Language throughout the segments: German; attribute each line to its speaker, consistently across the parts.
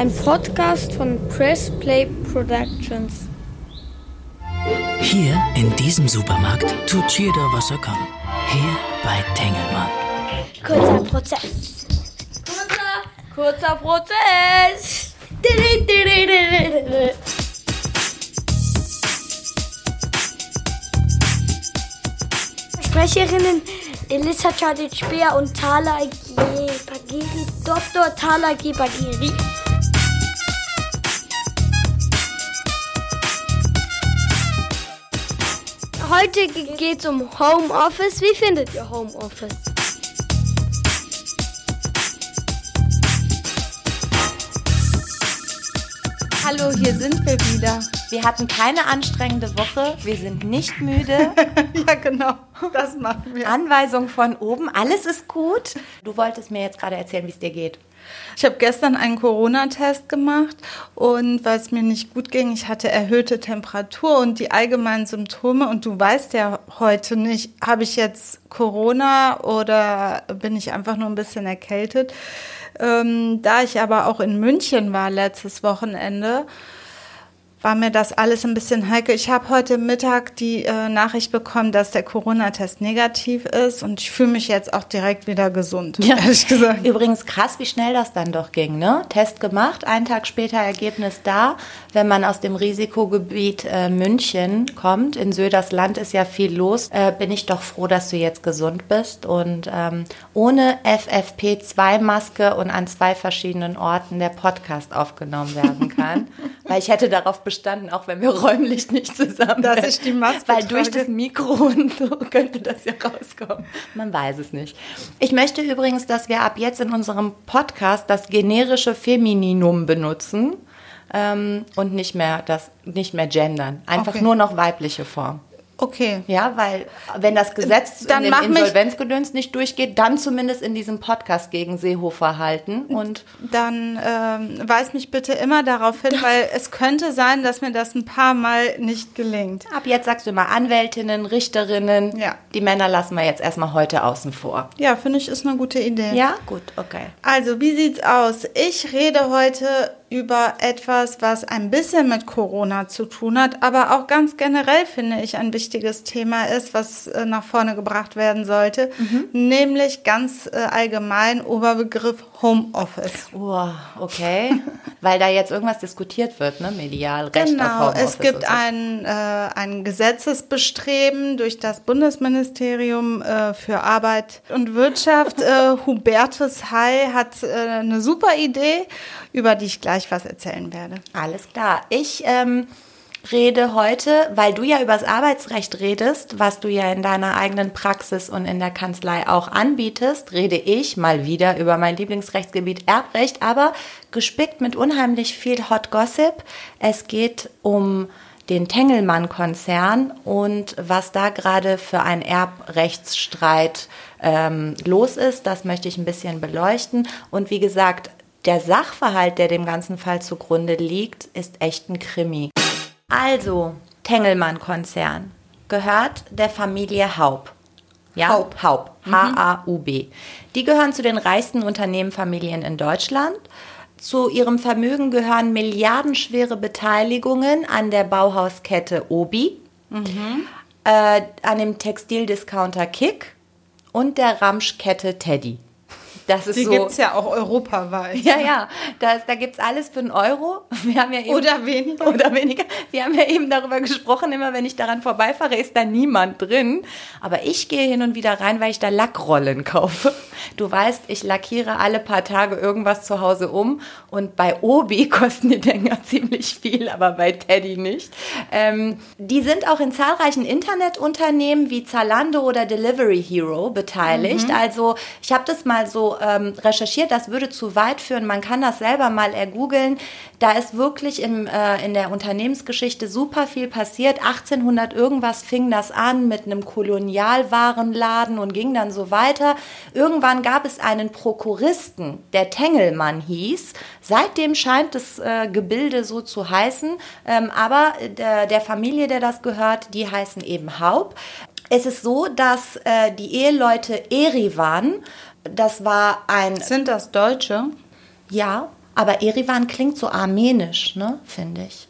Speaker 1: Ein Podcast von Press Play Productions.
Speaker 2: Hier in diesem Supermarkt tut jeder, was er kann. Hier bei Tengelmann.
Speaker 1: Kurzer Prozess.
Speaker 3: Kurzer, kurzer Prozess.
Speaker 1: Sprecherinnen Elissa Chadic-Speer und Thala Bagiri, Dr. Thala Bagiri. Heute geht es um Homeoffice. Wie findet ihr Homeoffice?
Speaker 3: Hallo, hier sind wir wieder. Wir hatten keine anstrengende Woche. Wir sind nicht müde.
Speaker 4: ja, genau. Das machen wir.
Speaker 3: Anweisung von oben. Alles ist gut. Du wolltest mir jetzt gerade erzählen, wie es dir geht.
Speaker 4: Ich habe gestern einen Corona-Test gemacht und weil es mir nicht gut ging, ich hatte erhöhte Temperatur und die allgemeinen Symptome. Und du weißt ja heute nicht, habe ich jetzt Corona oder bin ich einfach nur ein bisschen erkältet. Ähm, da ich aber auch in München war letztes Wochenende, war mir das alles ein bisschen heikel. Ich habe heute Mittag die äh, Nachricht bekommen, dass der Corona-Test negativ ist und ich fühle mich jetzt auch direkt wieder gesund,
Speaker 3: ja. ehrlich gesagt. Übrigens krass, wie schnell das dann doch ging, ne? Test gemacht, einen Tag später Ergebnis da. Wenn man aus dem Risikogebiet äh, München kommt, in Södersland ist ja viel los, äh, bin ich doch froh, dass du jetzt gesund bist und ähm, ohne FFP2-Maske und an zwei verschiedenen Orten der Podcast aufgenommen werden kann. Weil ich hätte darauf bestanden, auch wenn wir räumlich nicht zusammen
Speaker 4: Dass ich die Maske
Speaker 3: Weil durch das Mikro und so könnte das ja rauskommen. Man weiß es nicht. Ich möchte übrigens, dass wir ab jetzt in unserem Podcast das generische Femininum benutzen ähm, und nicht mehr das nicht mehr gendern. Einfach okay. nur noch weibliche Form.
Speaker 4: Okay.
Speaker 3: Ja, weil wenn das Gesetz dann in den Insolvenzgedöns nicht durchgeht, dann zumindest in diesem Podcast gegen Seehofer halten und
Speaker 4: dann ähm, weis mich bitte immer darauf hin, weil es könnte sein, dass mir das ein paar Mal nicht gelingt.
Speaker 3: Ab jetzt sagst du immer Anwältinnen, Richterinnen. Ja. Die Männer lassen wir jetzt erstmal heute außen vor.
Speaker 4: Ja, finde ich ist eine gute Idee.
Speaker 3: Ja, gut, okay.
Speaker 4: Also wie sieht's aus? Ich rede heute über etwas, was ein bisschen mit Corona zu tun hat, aber auch ganz generell finde ich ein wichtiges Thema ist, was äh, nach vorne gebracht werden sollte, mhm. nämlich ganz äh, allgemein Oberbegriff Homeoffice.
Speaker 3: Oh, okay. Weil da jetzt irgendwas diskutiert wird, ne, medial, Recht
Speaker 4: genau,
Speaker 3: auf Homeoffice.
Speaker 4: Es gibt so. ein, äh, ein Gesetzesbestreben durch das Bundesministerium äh, für Arbeit und Wirtschaft. äh, Hubertus Heil hat äh, eine super Idee, über die ich gleich was erzählen werde.
Speaker 3: Alles klar. Ich ähm, rede heute, weil du ja über das Arbeitsrecht redest, was du ja in deiner eigenen Praxis und in der Kanzlei auch anbietest, rede ich mal wieder über mein Lieblingsrechtsgebiet Erbrecht, aber gespickt mit unheimlich viel Hot Gossip. Es geht um den Tengelmann-Konzern und was da gerade für ein Erbrechtsstreit ähm, los ist, das möchte ich ein bisschen beleuchten. Und wie gesagt, der Sachverhalt, der dem ganzen Fall zugrunde liegt, ist echt ein Krimi. Also, Tengelmann-Konzern gehört der Familie Haub. Ja, Haub. Haub. H-A-U-B. Die gehören zu den reichsten Unternehmenfamilien in Deutschland. Zu ihrem Vermögen gehören milliardenschwere Beteiligungen an der Bauhauskette Obi, mhm. äh, an dem Textildiscounter Kick und der Ramschkette Teddy.
Speaker 4: Das ist Die so, gibt es ja auch europaweit.
Speaker 3: Ja, ja. Das, da gibt es alles für einen Euro.
Speaker 4: Wir haben ja eben, oder weniger.
Speaker 3: Oder weniger. Wir haben ja eben darüber gesprochen, immer wenn ich daran vorbeifahre, ist da niemand drin. Aber ich gehe hin und wieder rein, weil ich da Lackrollen kaufe. Du weißt, ich lackiere alle paar Tage irgendwas zu Hause um. Und bei Obi kosten die Dinger ziemlich viel, aber bei Teddy nicht. Ähm, die sind auch in zahlreichen Internetunternehmen wie Zalando oder Delivery Hero beteiligt. Mhm. Also ich habe das mal so ähm, recherchiert, das würde zu weit führen. Man kann das selber mal ergoogeln. Da ist wirklich im, äh, in der Unternehmensgeschichte super viel passiert. 1800 irgendwas fing das an mit einem Kolonialwarenladen und ging dann so weiter. Irgendwann gab es einen Prokuristen, der Tengelmann hieß. Seitdem scheint das äh, Gebilde so zu heißen. Ähm, aber der, der Familie, der das gehört, die heißen eben Haub. Es ist so, dass äh, die Eheleute Erivan das war ein.
Speaker 4: Sind das Deutsche?
Speaker 3: Ja, Aber Erivan klingt so armenisch, ne, finde ich.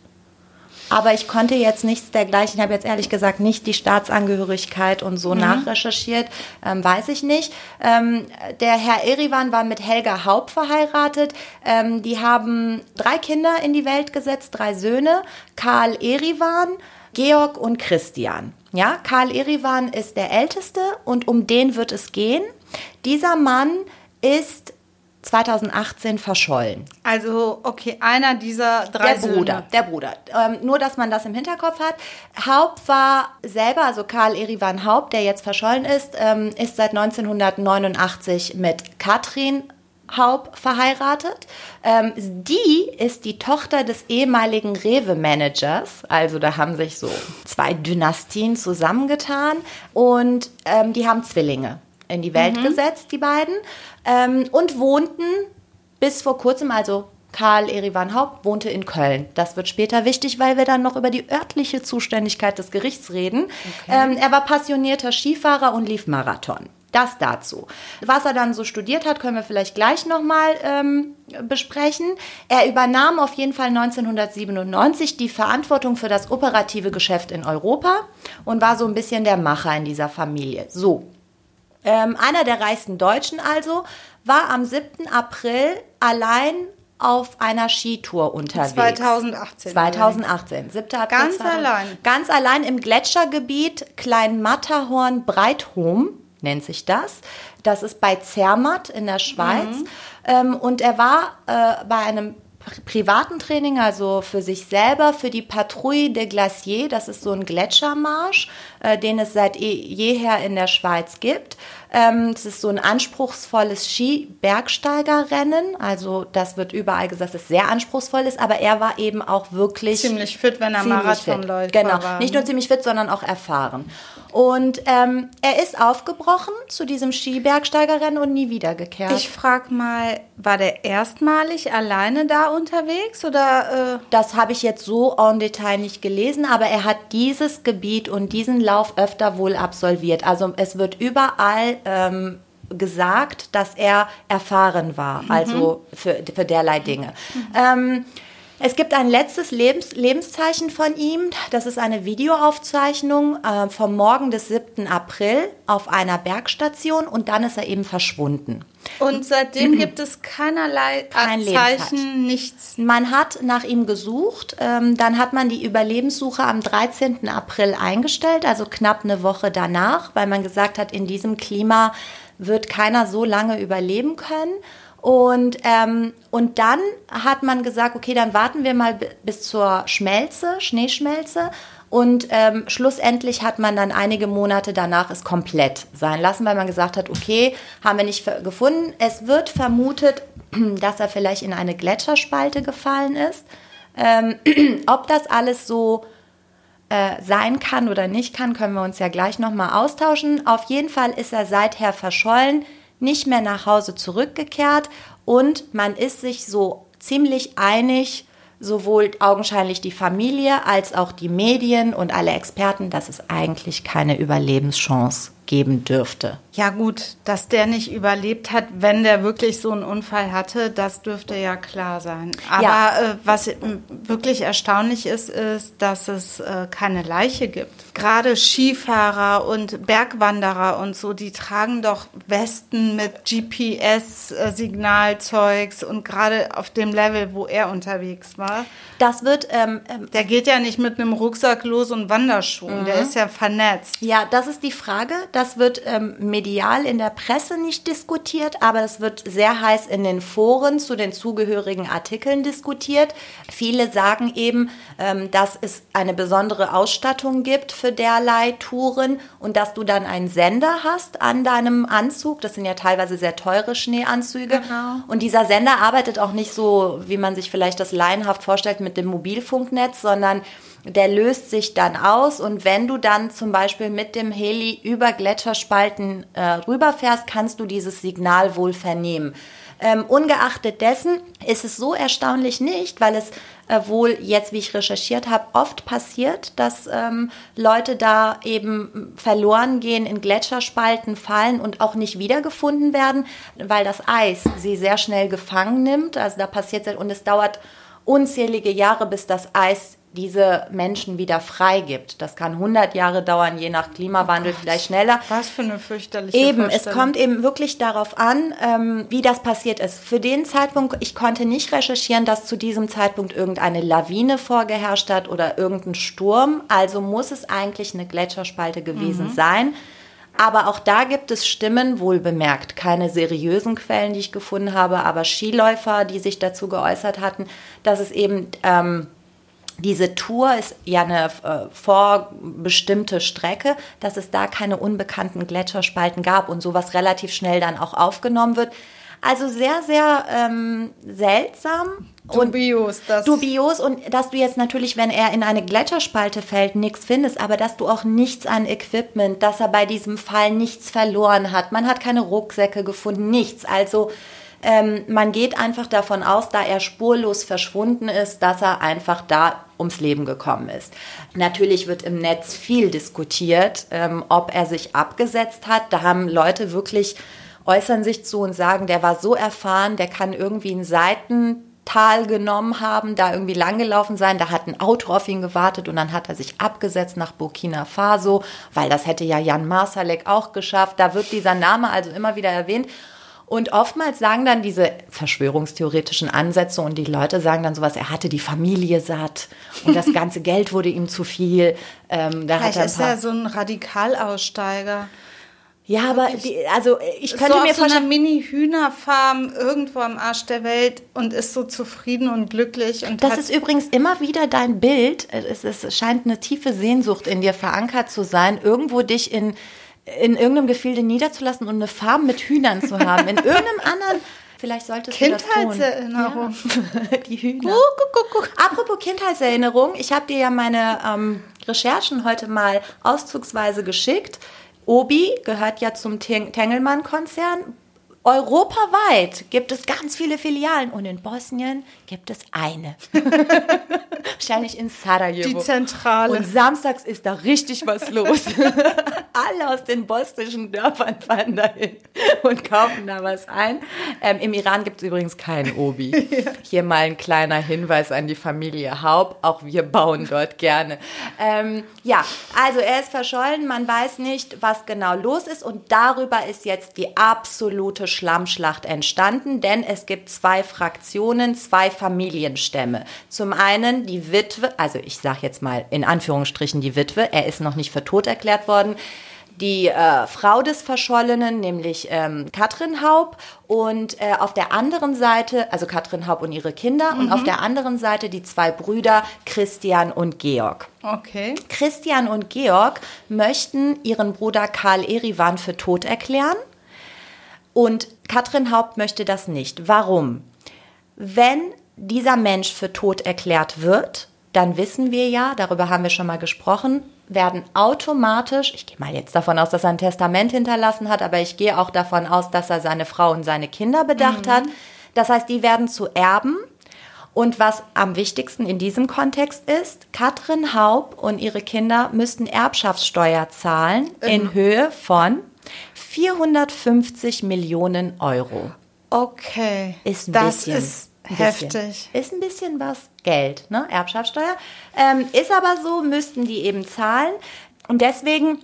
Speaker 3: Aber ich konnte jetzt nichts dergleichen. Ich habe jetzt ehrlich gesagt nicht die Staatsangehörigkeit und so mhm. nachrecherchiert. Ähm, weiß ich nicht. Ähm, der Herr Erivan war mit Helga Haupt verheiratet. Ähm, die haben drei Kinder in die Welt gesetzt, drei Söhne. Karl Erivan, Georg und Christian. Ja, Karl Erivan ist der Älteste und um den wird es gehen. Dieser Mann ist 2018 verschollen.
Speaker 4: Also, okay, einer dieser drei
Speaker 3: Der Bruder,
Speaker 4: Söhne.
Speaker 3: der Bruder. Ähm, nur, dass man das im Hinterkopf hat. Haupt war selber, also Karl Erivan Haupt, der jetzt verschollen ist, ähm, ist seit 1989 mit Katrin Haupt verheiratet. Ähm, die ist die Tochter des ehemaligen Rewe-Managers. Also da haben sich so zwei Dynastien zusammengetan und ähm, die haben Zwillinge in die Welt mhm. gesetzt, die beiden, ähm, und wohnten bis vor kurzem, also Karl Erivan Haupt wohnte in Köln. Das wird später wichtig, weil wir dann noch über die örtliche Zuständigkeit des Gerichts reden. Okay. Ähm, er war passionierter Skifahrer und lief Marathon. Das dazu. Was er dann so studiert hat, können wir vielleicht gleich nochmal ähm, besprechen. Er übernahm auf jeden Fall 1997 die Verantwortung für das operative Geschäft in Europa und war so ein bisschen der Macher in dieser Familie. So, ähm, einer der reichsten Deutschen also war am 7. April allein auf einer Skitour unterwegs.
Speaker 4: 2018.
Speaker 3: 2018, 7. April.
Speaker 4: Ganz 2000, allein.
Speaker 3: Ganz allein im Gletschergebiet Klein Matterhorn Breithom nennt sich das. Das ist bei Zermatt in der Schweiz. Mhm. Ähm, und er war äh, bei einem privaten Training, also für sich selber, für die Patrouille de Glacier. Das ist so ein Gletschermarsch, äh, den es seit eh, jeher in der Schweiz gibt. Ähm, es ist so ein anspruchsvolles Ski-Bergsteigerrennen. Also das wird überall gesagt, dass es sehr anspruchsvoll ist, aber er war eben auch wirklich
Speaker 4: ziemlich fit, wenn er Marathon läuft.
Speaker 3: Genau, nicht nur ziemlich fit, sondern auch erfahren. Und ähm, er ist aufgebrochen zu diesem Skibergsteigerrennen und nie wiedergekehrt.
Speaker 4: Ich frage mal, war der erstmalig alleine da unterwegs oder?
Speaker 3: Äh? Das habe ich jetzt so en Detail nicht gelesen, aber er hat dieses Gebiet und diesen Lauf öfter wohl absolviert. Also es wird überall ähm, gesagt, dass er erfahren war, mhm. also für, für derlei Dinge. Mhm. Ähm, es gibt ein letztes Lebens Lebenszeichen von ihm. Das ist eine Videoaufzeichnung äh, vom Morgen des 7. April auf einer Bergstation und dann ist er eben verschwunden.
Speaker 4: Und seitdem gibt es keinerlei Kein Zeichen, nichts.
Speaker 3: Man hat nach ihm gesucht. Ähm, dann hat man die Überlebenssuche am 13. April eingestellt, also knapp eine Woche danach, weil man gesagt hat, in diesem Klima wird keiner so lange überleben können. Und, ähm, und dann hat man gesagt, okay, dann warten wir mal bis zur Schmelze, Schneeschmelze. Und ähm, schlussendlich hat man dann einige Monate danach es komplett sein lassen, weil man gesagt hat, okay, haben wir nicht gefunden. Es wird vermutet, dass er vielleicht in eine Gletscherspalte gefallen ist. Ähm, ob das alles so äh, sein kann oder nicht kann, können wir uns ja gleich nochmal austauschen. Auf jeden Fall ist er seither verschollen nicht mehr nach Hause zurückgekehrt und man ist sich so ziemlich einig, sowohl augenscheinlich die Familie als auch die Medien und alle Experten, dass es eigentlich keine Überlebenschance geben dürfte.
Speaker 4: Ja gut, dass der nicht überlebt hat, wenn der wirklich so einen Unfall hatte, das dürfte ja klar sein. Aber ja. äh, was wirklich erstaunlich ist, ist, dass es äh, keine Leiche gibt. Gerade Skifahrer und Bergwanderer und so, die tragen doch Westen mit GPS-Signalzeugs und gerade auf dem Level, wo er unterwegs war.
Speaker 3: Das wird. Ähm,
Speaker 4: ähm, der geht ja nicht mit einem Rucksack los und Wanderschuhen. Mhm. Der ist ja vernetzt.
Speaker 3: Ja, das ist die Frage. Das wird ähm, medial in der Presse nicht diskutiert, aber es wird sehr heiß in den Foren zu den zugehörigen Artikeln diskutiert. Viele sagen eben, ähm, dass es eine besondere Ausstattung gibt für derlei Touren und dass du dann einen Sender hast an deinem Anzug. Das sind ja teilweise sehr teure Schneeanzüge. Genau. Und dieser Sender arbeitet auch nicht so, wie man sich vielleicht das laienhaft vorstellt, mit dem Mobilfunknetz, sondern der löst sich dann aus und wenn du dann zum Beispiel mit dem Heli über Gletscherspalten äh, rüberfährst, kannst du dieses Signal wohl vernehmen. Ähm, ungeachtet dessen ist es so erstaunlich nicht, weil es äh, wohl jetzt, wie ich recherchiert habe, oft passiert, dass ähm, Leute da eben verloren gehen, in Gletscherspalten fallen und auch nicht wiedergefunden werden, weil das Eis sie sehr schnell gefangen nimmt. Also da passiert und es dauert unzählige Jahre, bis das Eis diese Menschen wieder freigibt. Das kann 100 Jahre dauern, je nach Klimawandel, oh vielleicht schneller.
Speaker 4: Was für eine fürchterliche
Speaker 3: Eben, es kommt eben wirklich darauf an, ähm, wie das passiert ist. Für den Zeitpunkt, ich konnte nicht recherchieren, dass zu diesem Zeitpunkt irgendeine Lawine vorgeherrscht hat oder irgendein Sturm. Also muss es eigentlich eine Gletscherspalte gewesen mhm. sein. Aber auch da gibt es Stimmen, wohl bemerkt, keine seriösen Quellen, die ich gefunden habe, aber Skiläufer, die sich dazu geäußert hatten, dass es eben ähm, diese Tour ist ja eine äh, vorbestimmte Strecke, dass es da keine unbekannten Gletscherspalten gab und sowas relativ schnell dann auch aufgenommen wird. Also sehr, sehr ähm, seltsam.
Speaker 4: Dubios.
Speaker 3: Das dubios und dass du jetzt natürlich, wenn er in eine Gletscherspalte fällt, nichts findest, aber dass du auch nichts an Equipment, dass er bei diesem Fall nichts verloren hat. Man hat keine Rucksäcke gefunden, nichts. Also ähm, man geht einfach davon aus, da er spurlos verschwunden ist, dass er einfach da ums Leben gekommen ist. Natürlich wird im Netz viel diskutiert, ähm, ob er sich abgesetzt hat. Da haben Leute wirklich äußern sich zu und sagen, der war so erfahren, der kann irgendwie einen Seitental genommen haben, da irgendwie langgelaufen sein, da hat ein Auto auf ihn gewartet und dann hat er sich abgesetzt nach Burkina Faso, weil das hätte ja Jan Marsalek auch geschafft. Da wird dieser Name also immer wieder erwähnt. Und oftmals sagen dann diese verschwörungstheoretischen Ansätze und die Leute sagen dann sowas, er hatte die Familie satt und das ganze Geld wurde ihm zu viel.
Speaker 4: Ähm, da Vielleicht hat er ist er so ein Radikalaussteiger.
Speaker 3: Ja, aber die, also ich könnte
Speaker 4: so
Speaker 3: mir
Speaker 4: vorstellen, so eine Mini-Hühnerfarm irgendwo am Arsch der Welt und ist so zufrieden und glücklich. Und
Speaker 3: das ist übrigens immer wieder dein Bild. Es, es scheint eine tiefe Sehnsucht in dir verankert zu sein, irgendwo dich in in irgendeinem Gefilde niederzulassen und eine Farm mit Hühnern zu haben. In irgendeinem anderen. Vielleicht solltest du das tun.
Speaker 4: Kindheitserinnerung.
Speaker 3: Ja. Die Hühner. Guck, guck, guck. Apropos Kindheitserinnerung, ich habe dir ja meine ähm, Recherchen heute mal auszugsweise geschickt. Obi gehört ja zum Tengelmann-Konzern. Europaweit gibt es ganz viele Filialen und in Bosnien gibt es eine. Wahrscheinlich in Sarajevo.
Speaker 4: Die Zentrale.
Speaker 3: Und samstags ist da richtig was los. Alle aus den bosnischen Dörfern fahren dahin und kaufen da was ein. Ähm, Im Iran gibt es übrigens keinen Obi. ja. Hier mal ein kleiner Hinweis an die Familie Haub. Auch wir bauen dort gerne. Ähm, ja, also er ist verschollen. Man weiß nicht, was genau los ist. Und darüber ist jetzt die absolute Schlammschlacht entstanden, denn es gibt zwei Fraktionen, zwei Familienstämme. Zum einen die Witwe, also ich sage jetzt mal in Anführungsstrichen die Witwe, er ist noch nicht für tot erklärt worden die äh, Frau des Verschollenen, nämlich ähm, Katrin Haub, und äh, auf der anderen Seite, also Katrin Haub und ihre Kinder, mhm. und auf der anderen Seite die zwei Brüder Christian und Georg.
Speaker 4: Okay.
Speaker 3: Christian und Georg möchten ihren Bruder Karl Erivan für tot erklären. Und Katrin Haupt möchte das nicht. Warum? Wenn dieser Mensch für tot erklärt wird, dann wissen wir ja, darüber haben wir schon mal gesprochen, werden automatisch, ich gehe mal jetzt davon aus, dass er ein Testament hinterlassen hat, aber ich gehe auch davon aus, dass er seine Frau und seine Kinder bedacht mhm. hat. Das heißt, die werden zu Erben. Und was am wichtigsten in diesem Kontext ist, Katrin Haub und ihre Kinder müssten Erbschaftssteuer zahlen mhm. in Höhe von 450 Millionen Euro.
Speaker 4: Okay.
Speaker 3: Ist ein
Speaker 4: das
Speaker 3: bisschen.
Speaker 4: Ist heftig.
Speaker 3: Ist ein bisschen was Geld, ne? Erbschaftssteuer. Ähm, ist aber so, müssten die eben zahlen. Und deswegen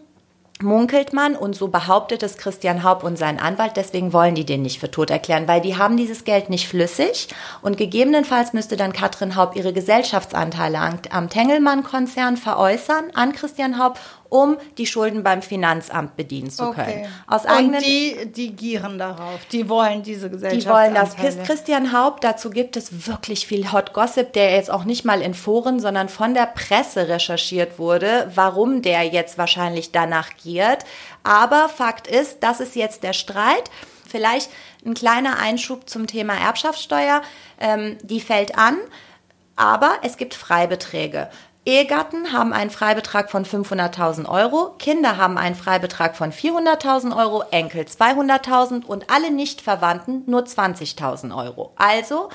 Speaker 3: munkelt man und so behauptet es Christian Haub und sein Anwalt, deswegen wollen die den nicht für tot erklären, weil die haben dieses Geld nicht flüssig und gegebenenfalls müsste dann Katrin Haub ihre Gesellschaftsanteile am Tengelmann-Konzern veräußern an Christian Haub um die Schulden beim Finanzamt bedienen zu können. Okay.
Speaker 4: Aus eigenen, Und die, die gieren darauf, die wollen diese Gesellschaft.
Speaker 3: Die wollen das. Christian Haupt, dazu gibt es wirklich viel Hot Gossip, der jetzt auch nicht mal in Foren, sondern von der Presse recherchiert wurde, warum der jetzt wahrscheinlich danach giert. Aber Fakt ist, das ist jetzt der Streit. Vielleicht ein kleiner Einschub zum Thema Erbschaftssteuer. Ähm, die fällt an, aber es gibt Freibeträge. Ehegatten haben einen Freibetrag von 500.000 Euro, Kinder haben einen Freibetrag von 400.000 Euro, Enkel 200.000 und alle Nichtverwandten nur 20.000 Euro. Also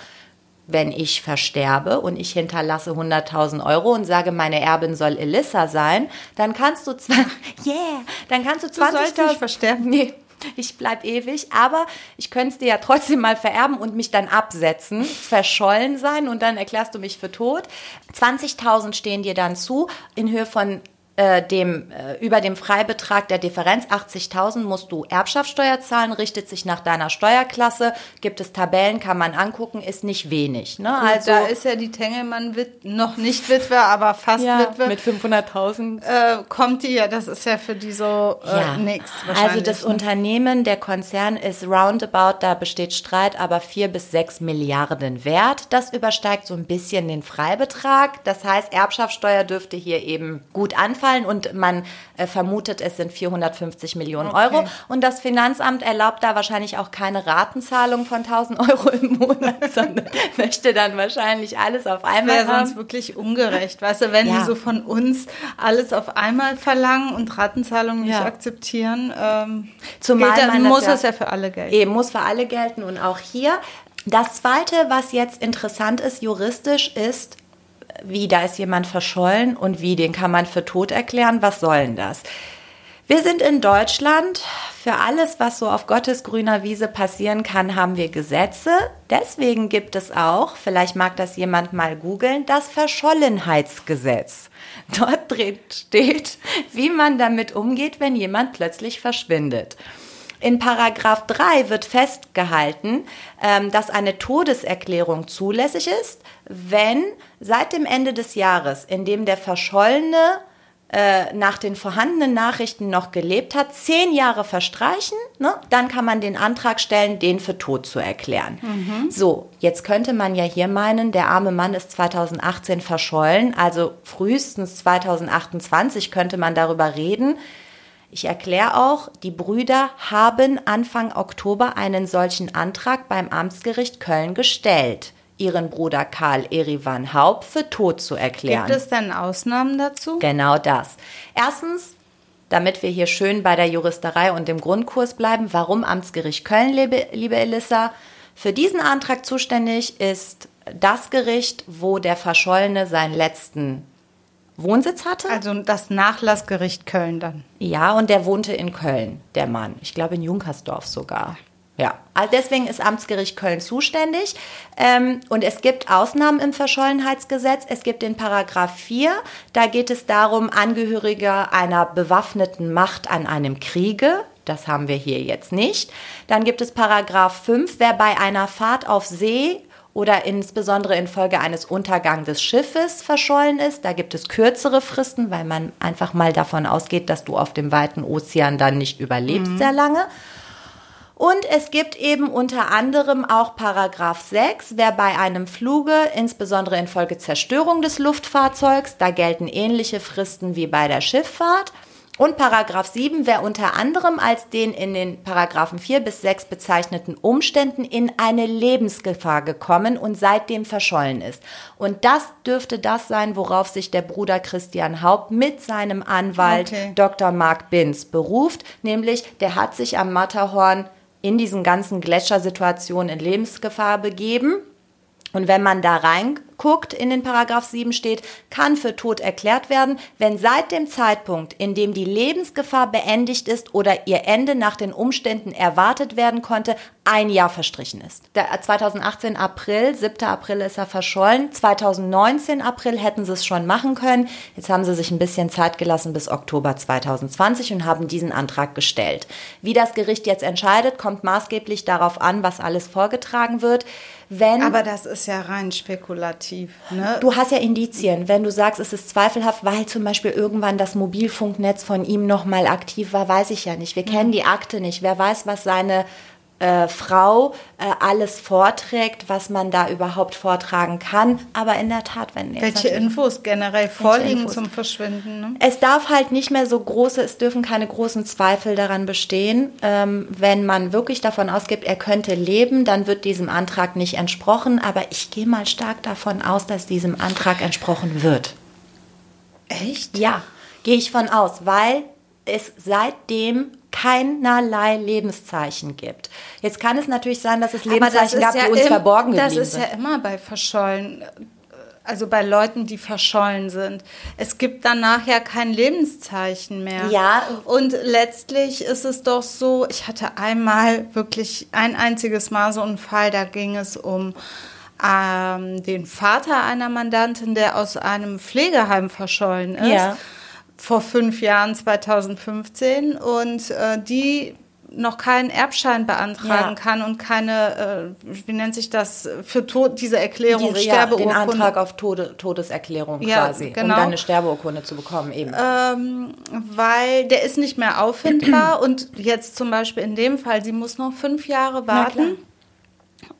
Speaker 3: wenn ich versterbe und ich hinterlasse 100.000 Euro und sage, meine Erbin soll Elissa sein, dann kannst du zwar, yeah, dann kannst du 20.000.
Speaker 4: Du sollst nicht versterben.
Speaker 3: Nee, ich bleib ewig, aber ich könnte es dir ja trotzdem mal vererben und mich dann absetzen, verschollen sein und dann erklärst du mich für tot. 20.000 stehen dir dann zu in Höhe von äh, dem, äh, über dem Freibetrag der Differenz 80.000 musst du Erbschaftssteuer zahlen, richtet sich nach deiner Steuerklasse, gibt es Tabellen, kann man angucken, ist nicht wenig. Ne?
Speaker 4: Gut,
Speaker 3: also
Speaker 4: da ist ja die Tengelmann noch nicht Witwe, aber fast
Speaker 3: ja,
Speaker 4: Witwe.
Speaker 3: mit 500.000
Speaker 4: äh, kommt die ja, das ist ja für die so äh,
Speaker 3: ja.
Speaker 4: nix.
Speaker 3: Also das
Speaker 4: ne?
Speaker 3: Unternehmen, der Konzern ist roundabout, da besteht Streit, aber vier bis sechs Milliarden wert. Das übersteigt so ein bisschen den Freibetrag. Das heißt, Erbschaftssteuer dürfte hier eben gut anfallen und man äh, vermutet, es sind 450 Millionen
Speaker 4: Okay.
Speaker 3: Euro. Und das Finanzamt erlaubt da wahrscheinlich auch keine Ratenzahlung von 1000 Euro im Monat, sondern möchte dann wahrscheinlich alles auf einmal
Speaker 4: wäre sonst wirklich ungerecht, weißt du, wenn
Speaker 3: Ja.
Speaker 4: die so von uns alles auf einmal verlangen und Ratenzahlungen nicht
Speaker 3: Ja.
Speaker 4: akzeptieren, ähm,
Speaker 3: Zumal
Speaker 4: gilt, dann
Speaker 3: das
Speaker 4: muss
Speaker 3: ja-
Speaker 4: es ja für alle gelten.
Speaker 3: Eben, muss für alle gelten und auch hier. Das Zweite, was jetzt interessant ist juristisch, ist, wie da ist jemand verschollen und wie, den kann man für tot erklären. Was soll denn das? Wir sind in Deutschland. Für alles, was so auf Gottes grüner Wiese passieren kann, haben wir Gesetze. Deswegen gibt es auch, vielleicht mag das jemand mal googeln, das Verschollenheitsgesetz. Dort drin steht, wie man damit umgeht, wenn jemand plötzlich verschwindet. In Paragraph 3 wird festgehalten, ähm, dass eine Todeserklärung zulässig ist, wenn seit dem Ende des Jahres, in dem der Verschollene äh, nach den vorhandenen Nachrichten noch gelebt hat, zehn Jahre verstreichen, ne? dann kann man den Antrag stellen, den für tot zu erklären. So, jetzt könnte man ja hier meinen, der arme Mann ist 2018 verschollen, also frühestens 2028 könnte man darüber reden. Ich erkläre auch, die Brüder haben Anfang Oktober einen solchen Antrag beim Amtsgericht Köln gestellt, ihren Bruder Karl Erivan Haupt für tot zu erklären.
Speaker 4: Gibt es denn Ausnahmen dazu?
Speaker 3: Genau das. Erstens, damit wir hier schön bei der Juristerei und dem Grundkurs bleiben, warum Amtsgericht Köln, liebe, liebe Elissa? Für diesen Antrag zuständig ist das Gericht, wo der Verschollene seinen letzten Wohnsitz hatte.
Speaker 4: Also das Nachlassgericht Köln dann.
Speaker 3: Ja, und der wohnte in Köln, der Mann. Ich glaube in Junkersdorf sogar. Ja, also deswegen ist Amtsgericht Köln zuständig. Ähm, und es gibt Ausnahmen im Verschollenheitsgesetz. Es gibt den Paragraph 4. Da geht es darum, Angehörige einer bewaffneten Macht an einem Kriege. Das haben wir hier jetzt nicht. Dann gibt es Paragraph 5. Wer bei einer Fahrt auf See oder insbesondere infolge eines Untergangs des Schiffes verschollen ist. Da gibt es kürzere Fristen, weil man einfach mal davon ausgeht, dass du auf dem weiten Ozean dann nicht überlebst sehr lange. Und es gibt eben unter anderem auch Paragraph 6, wer bei einem Fluge, insbesondere infolge Zerstörung des Luftfahrzeugs, da gelten ähnliche Fristen wie bei der Schifffahrt. Und Paragraph 7, wer unter anderem als den in den Paragraphen 4 bis 6 bezeichneten Umständen in eine Lebensgefahr gekommen und seitdem verschollen ist. Und das dürfte das sein, worauf sich der Bruder Christian Haupt mit seinem Anwalt
Speaker 4: Okay.
Speaker 3: Dr. Mark Binz beruft, nämlich der hat sich am Matterhorn in diesen ganzen Gletschersituationen in Lebensgefahr begeben. Und wenn man da reinguckt, in den Paragraph 7 steht, kann für tot erklärt werden, wenn seit dem Zeitpunkt, in dem die Lebensgefahr beendigt ist oder ihr Ende nach den Umständen erwartet werden konnte, ein Jahr verstrichen ist. Der 2018 April, 7. April ist er verschollen. 2019 April hätten sie es schon machen können. Jetzt haben sie sich ein bisschen Zeit gelassen bis Oktober 2020 und haben diesen Antrag gestellt. Wie das Gericht jetzt entscheidet, kommt maßgeblich darauf an, was alles vorgetragen wird. Wenn
Speaker 4: Aber das ist ja rein spekulativ. Ne?
Speaker 3: Du hast ja Indizien, wenn du sagst, es ist zweifelhaft, weil zum Beispiel irgendwann das Mobilfunknetz von ihm nochmal aktiv war, weiß ich ja nicht. Wir kennen die Akte nicht. Wer weiß, was seine äh, Frau äh, alles vorträgt, was man da überhaupt vortragen kann. Aber in der Tat, wenn
Speaker 4: Welche Infos generell vorliegen
Speaker 3: Infos?
Speaker 4: zum Verschwinden? Ne?
Speaker 3: es darf halt nicht mehr so große, es dürfen keine großen Zweifel daran bestehen. Ähm, wenn man wirklich davon ausgeht, er könnte leben, dann wird diesem Antrag nicht entsprochen. Aber ich gehe mal stark davon aus, dass diesem Antrag entsprochen wird.
Speaker 4: Echt?
Speaker 3: Ja, gehe ich von aus, weil es seitdem keinerlei Lebenszeichen gibt. Jetzt kann es natürlich sein, dass es Lebenszeichen gab, die uns
Speaker 4: im,
Speaker 3: verborgen
Speaker 4: Das
Speaker 3: geblieben
Speaker 4: ist
Speaker 3: sind.
Speaker 4: ja immer bei Verschollen, also bei Leuten, die verschollen sind. Es gibt danach ja kein Lebenszeichen mehr.
Speaker 3: Ja.
Speaker 4: Und letztlich ist es doch so, ich hatte einmal wirklich ein einziges Mal so einen Fall, da ging es um ähm, den Vater einer Mandantin, der aus einem Pflegeheim verschollen ist.
Speaker 3: Ja.
Speaker 4: Vor fünf Jahren, 2015. Und äh, die noch keinen Erbschein beantragen
Speaker 3: Ja.
Speaker 4: kann und keine, äh, wie nennt sich das, für Tod, diese Erklärung,
Speaker 3: Diese, ja, den
Speaker 4: Sterbeurkunde.
Speaker 3: Antrag auf Tode, Todeserklärung
Speaker 4: Ja,
Speaker 3: quasi, um
Speaker 4: genau.
Speaker 3: dann eine Sterbeurkunde zu bekommen eben.
Speaker 4: Ähm, weil der ist nicht mehr auffindbar und jetzt zum Beispiel in dem Fall, sie muss noch fünf Jahre warten.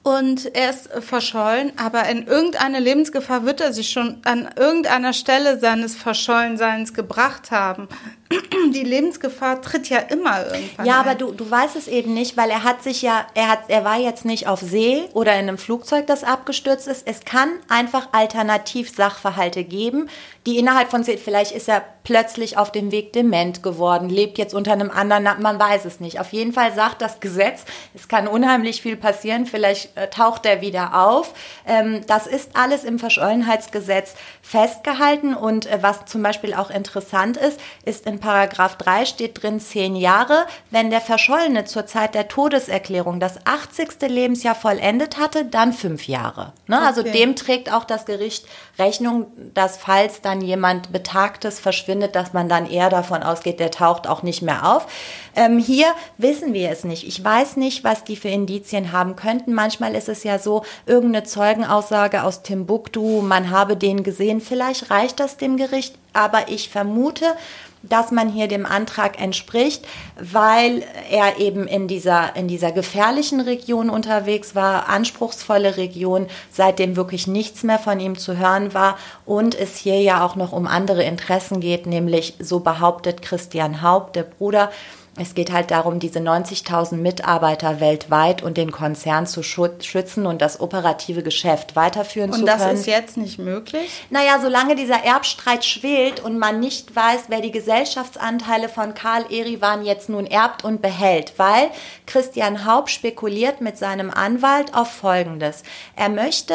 Speaker 4: Und er ist verschollen, aber in irgendeine Lebensgefahr wird er sich schon an irgendeiner Stelle seines Verschollenseins gebracht haben. Die Lebensgefahr tritt ja immer irgendwann.
Speaker 3: Ja,
Speaker 4: ein.
Speaker 3: aber du, du weißt es eben nicht, weil er hat sich ja, er hat, er war jetzt nicht auf See oder in einem Flugzeug, das abgestürzt ist. Es kann einfach alternativ Sachverhalte geben, die innerhalb von vielleicht ist er plötzlich auf dem Weg dement geworden, lebt jetzt unter einem anderen, man weiß es nicht. Auf jeden Fall sagt das Gesetz, es kann unheimlich viel passieren, vielleicht äh, taucht er wieder auf. Ähm, das ist alles im Verschollenheitsgesetz festgehalten und äh, was zum Beispiel auch interessant ist, ist in Paragraph 3 steht drin zehn Jahre, wenn der Verschollene zur Zeit der Todeserklärung das 80. Lebensjahr vollendet hatte, dann fünf Jahre. Ne? Also
Speaker 4: Okay.
Speaker 3: dem trägt auch das Gericht Rechnung, dass falls dann jemand Betagtes verschwindet, dass man dann eher davon ausgeht, der taucht auch nicht mehr auf. Ähm, hier wissen wir es nicht. Ich weiß nicht, was die für Indizien haben könnten. Manchmal ist es ja so, irgendeine Zeugenaussage aus Timbuktu, man habe den gesehen. Vielleicht reicht das dem Gericht, aber ich vermute, dass man hier dem Antrag entspricht, weil er eben in dieser, in dieser gefährlichen Region unterwegs war, anspruchsvolle Region, seitdem wirklich nichts mehr von ihm zu hören war und es hier ja auch noch um andere Interessen geht, nämlich so behauptet Christian Haupt, der Bruder, es geht halt darum, diese 90.000 Mitarbeiter weltweit und den Konzern zu schützen und das operative Geschäft weiterführen zu
Speaker 4: und das
Speaker 3: können.
Speaker 4: ist jetzt nicht möglich?
Speaker 3: Naja, solange dieser Erbstreit schwelt und man nicht weiß, wer die Gesellschaftsanteile von Karl Eriwan jetzt nun erbt und behält, weil Christian Haupt spekuliert mit seinem Anwalt auf Folgendes. Er möchte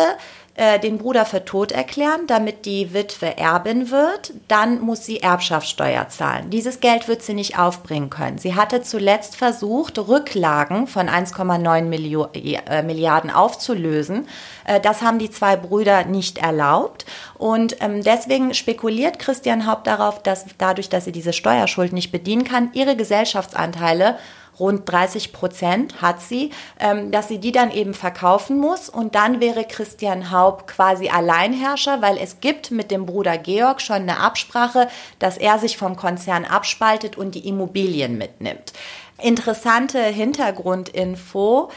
Speaker 3: äh, den Bruder für tot erklären, damit die Witwe Erbin wird, dann muss sie Erbschaftssteuer zahlen. Dieses Geld wird sie nicht aufbringen können. Sie hatte zuletzt versucht, Rücklagen von 1,9 Millio- äh, Milliarden aufzulösen. Äh, das haben die zwei Brüder nicht erlaubt. Und ähm, deswegen spekuliert Christian Haupt darauf, dass dadurch, dass sie diese Steuerschuld nicht bedienen kann, ihre Gesellschaftsanteile rund 30 Prozent hat sie, ähm, dass sie die dann eben verkaufen muss und dann wäre Christian Haupt quasi Alleinherrscher, weil es gibt mit dem Bruder Georg schon eine Absprache, dass er sich vom Konzern abspaltet und die Immobilien mitnimmt. Interessante Hintergrundinfo.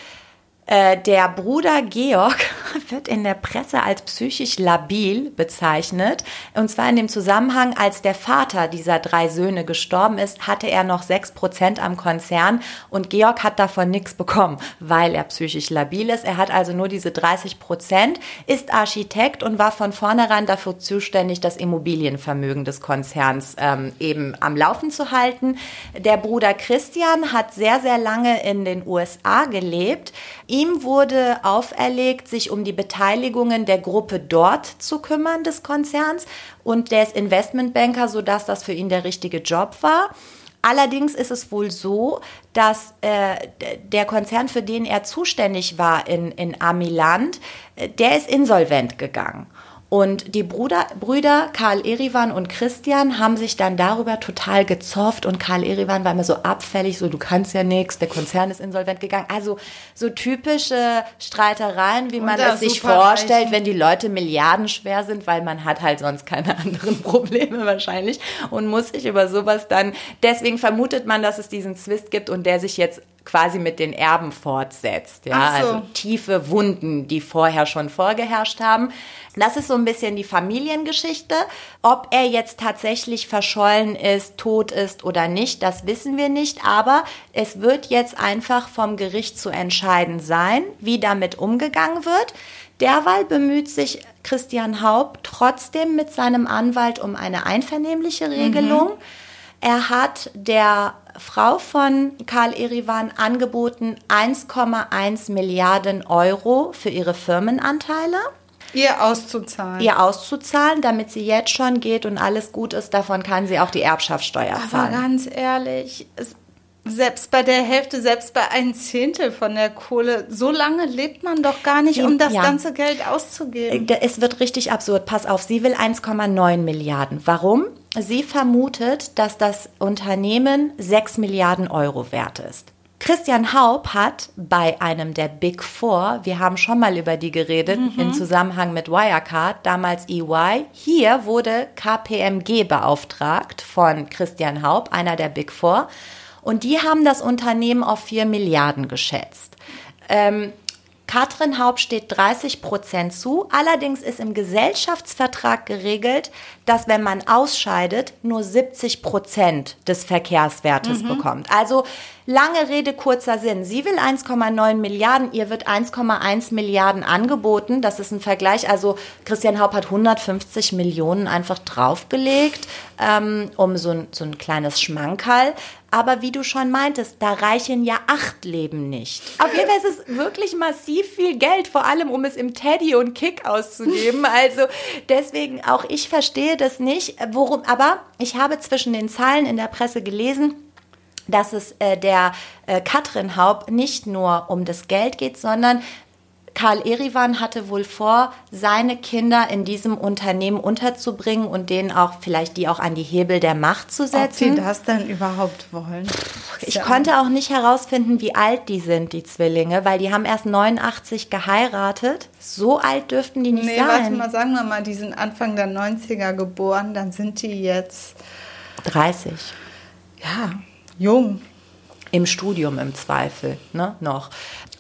Speaker 3: Äh, Der Bruder Georg wird in der Presse als psychisch labil bezeichnet. Und zwar in dem Zusammenhang, als der Vater dieser drei Söhne gestorben ist, hatte er noch 6% am Konzern und Georg hat davon nichts bekommen, weil er psychisch labil ist. Er hat also nur diese 30%, ist Architekt und war von vornherein dafür zuständig, das Immobilienvermögen des Konzerns ähm, eben am Laufen zu halten. Der Bruder Christian hat sehr, sehr lange in den USA gelebt. Ihm wurde auferlegt, sich um die Beteiligungen der Gruppe dort zu kümmern des Konzerns und der ist Investmentbanker, sodass das für ihn der richtige Job war. Allerdings ist es wohl so, dass äh, der Konzern, für den er zuständig war in, in Amiland, äh, der ist insolvent gegangen. Und die Bruder, Brüder Karl Erivan und Christian haben sich dann darüber total gezofft und Karl Erivan war immer so abfällig, so du kannst ja nichts, der Konzern ist insolvent gegangen. Also so typische Streitereien, wie man
Speaker 4: Unter
Speaker 3: es sich vorstellt, wenn die Leute milliardenschwer sind, weil man hat halt sonst keine anderen Probleme wahrscheinlich und muss sich über sowas dann, deswegen vermutet man, dass es diesen Zwist gibt und der sich jetzt quasi mit den Erben fortsetzt. Ja,
Speaker 4: so.
Speaker 3: also tiefe Wunden, die vorher schon vorgeherrscht haben. Das ist so ein bisschen die Familiengeschichte. Ob er jetzt tatsächlich verschollen ist, tot ist oder nicht, das wissen wir nicht. Aber es wird jetzt einfach vom Gericht zu entscheiden sein, wie damit umgegangen wird. Derweil bemüht sich Christian Haupt trotzdem mit seinem Anwalt um eine einvernehmliche Regelung. Er hat der Frau von Karl Erivan angeboten 1,1 Milliarden Euro für ihre Firmenanteile
Speaker 4: Ihr auszuzahlen.
Speaker 3: ihr auszuzahlen, damit sie jetzt schon geht und alles gut ist. Davon kann sie auch die Erbschaftssteuer
Speaker 4: Aber
Speaker 3: zahlen.
Speaker 4: ganz ehrlich, es, selbst bei der Hälfte, selbst bei ein Zehntel von der Kohle, so lange lebt man doch gar nicht,
Speaker 3: Sie-
Speaker 4: um das
Speaker 3: ja.
Speaker 4: ganze Geld auszugeben.
Speaker 3: Äh, Es wird richtig absurd. Pass auf, sie will 1,9 Milliarden. Warum? Sie vermutet, dass das Unternehmen 6 Milliarden Euro wert ist. Christian Haub hat bei einem der Big Four, wir haben schon mal über die geredet, im Zusammenhang mit Wirecard, damals EY, hier wurde KPMG beauftragt von Christian Haub, einer der Big Four, und die haben das Unternehmen auf 4 Milliarden geschätzt. Ähm, Katrin Haupt steht 30 Prozent zu. Allerdings ist im Gesellschaftsvertrag geregelt, dass wenn man ausscheidet, nur 70 Prozent des Verkehrswertes bekommt. Also lange Rede, kurzer Sinn. Sie will 1,9 Milliarden, ihr wird 1,1 Milliarden angeboten. Das ist ein Vergleich. Also Christian Haupt hat 150 Millionen einfach draufgelegt, ähm, um so ein, so ein kleines Schmankerl. Aber wie du schon meintest, da reichen ja acht Leben nicht. Auf jeden Fall ist es wirklich massiv viel Geld, vor allem um es im Teddy und Kick auszugeben. Also deswegen auch ich verstehe das nicht. Worum, aber ich habe zwischen den Zeilen in der Presse gelesen, dass es äh, der äh, Katrin Haupt nicht nur um das Geld geht, sondern Karl Erivan hatte wohl vor, seine Kinder in diesem Unternehmen unterzubringen und denen auch vielleicht die auch an die Hebel der Macht zu
Speaker 4: Ob
Speaker 3: setzen.
Speaker 4: sie das denn überhaupt wollen?
Speaker 3: Ich konnte auch nicht herausfinden, wie alt die sind, die Zwillinge, weil die haben erst 89 geheiratet. So alt dürften die nicht
Speaker 4: Nee, warte
Speaker 3: sein.
Speaker 4: mal, sagen wir mal, die sind Anfang der 90er geboren, dann sind die jetzt,
Speaker 3: 30.
Speaker 4: ja, jung.
Speaker 3: Im Studium im Zweifel, ne, noch.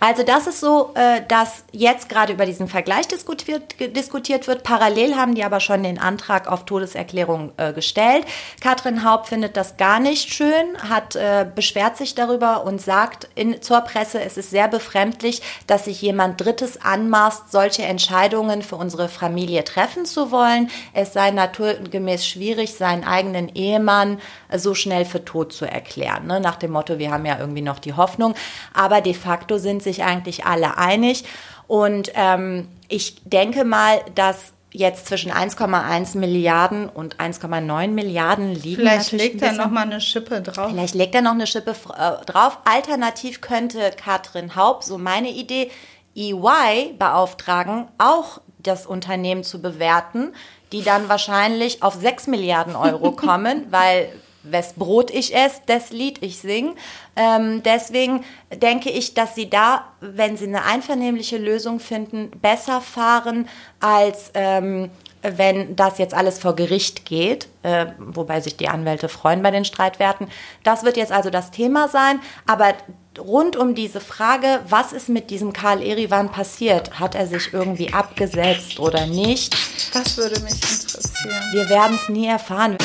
Speaker 3: Also das ist so, äh, dass jetzt gerade über diesen Vergleich diskutiert, diskutiert wird. Parallel haben die aber schon den Antrag auf Todeserklärung äh, gestellt. Katrin Haupt findet das gar nicht schön, hat äh, beschwert sich darüber und sagt in, zur Presse, es ist sehr befremdlich, dass sich jemand Drittes anmaßt, solche Entscheidungen für unsere Familie treffen zu wollen. Es sei naturgemäß schwierig, seinen eigenen Ehemann so schnell für tot zu erklären. Ne? Nach dem Motto, wir haben ja irgendwie noch die Hoffnung. Aber de facto sind sich eigentlich alle einig. Und ähm, ich denke mal, dass jetzt zwischen 1,1 Milliarden und 1,9 Milliarden liegen.
Speaker 4: Vielleicht legt er noch mal eine Schippe drauf.
Speaker 3: Vielleicht legt er noch eine Schippe äh, drauf. Alternativ könnte Katrin Haupt, so meine Idee, EY beauftragen, auch das Unternehmen zu bewerten, die dann wahrscheinlich auf 6 Milliarden Euro kommen, weil wes Brot ich esse, das Lied ich sing. Ähm, deswegen denke ich, dass sie da, wenn sie eine einvernehmliche Lösung finden, besser fahren als ähm, wenn das jetzt alles vor Gericht geht, äh, wobei sich die Anwälte freuen bei den Streitwerten. Das wird jetzt also das Thema sein. Aber rund um diese Frage, was ist mit diesem Karl Erivan passiert? Hat er sich irgendwie abgesetzt oder nicht?
Speaker 4: Das würde mich interessieren.
Speaker 3: Wir werden es nie erfahren.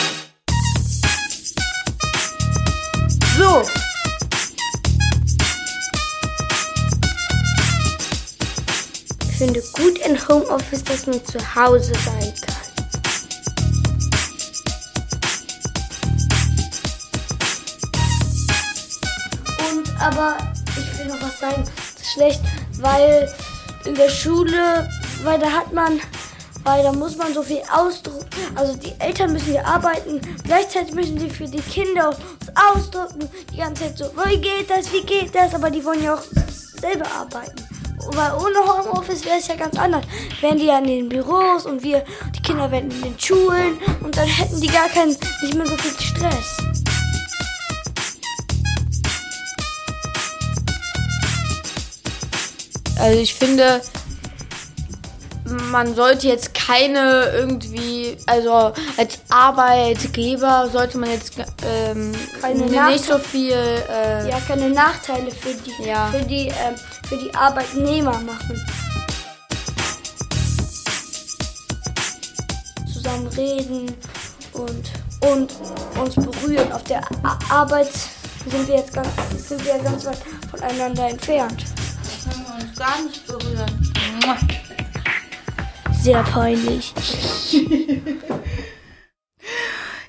Speaker 3: So.
Speaker 1: Ich finde gut in Homeoffice, dass man zu Hause sein kann. Aber ich will noch was sagen, das ist schlecht, weil in der Schule, weil da hat man, weil da muss man so viel ausdrucken. Also die Eltern müssen ja arbeiten, gleichzeitig müssen sie für die Kinder was ausdrucken. Die ganze Zeit so, wie geht das, wie geht das? Aber die wollen ja auch selber arbeiten. Weil ohne Homeoffice wäre es ja ganz anders. Wären die ja in den Büros und wir, die Kinder wären in den Schulen und dann hätten die gar keinen, nicht mehr so viel Stress. Also ich finde, man sollte jetzt keine irgendwie, also als Arbeitgeber sollte man jetzt ähm,
Speaker 5: Keine
Speaker 1: nicht so
Speaker 5: Nachteile.
Speaker 1: viel. Äh,
Speaker 5: ja, keine Nachteile für die,
Speaker 1: Ja.
Speaker 5: für die, ähm, für die Arbeitnehmer machen. Zusammen reden und, und uns berühren. Auf der A Arbeit sind wir jetzt ganz, sind wir ganz weit voneinander entfernt.
Speaker 4: Können wir uns gar nicht berühren.
Speaker 5: Sehr peinlich.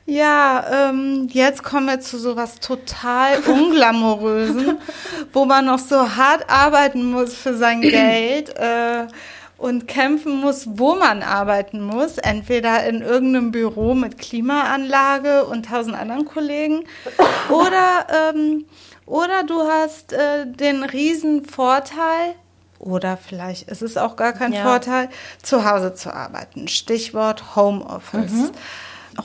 Speaker 4: Ja, ähm, jetzt kommen wir zu sowas total unglamourösen, wo man noch so hart arbeiten muss für sein Geld äh, und kämpfen muss, wo man arbeiten muss. Entweder in irgendeinem Büro mit Klimaanlage und tausend anderen Kollegen oder, ähm, oder du hast äh, den riesen Vorteil, oder vielleicht ist es auch gar kein
Speaker 3: Ja.
Speaker 4: Vorteil, zu Hause zu arbeiten. Stichwort Homeoffice.
Speaker 3: Mhm.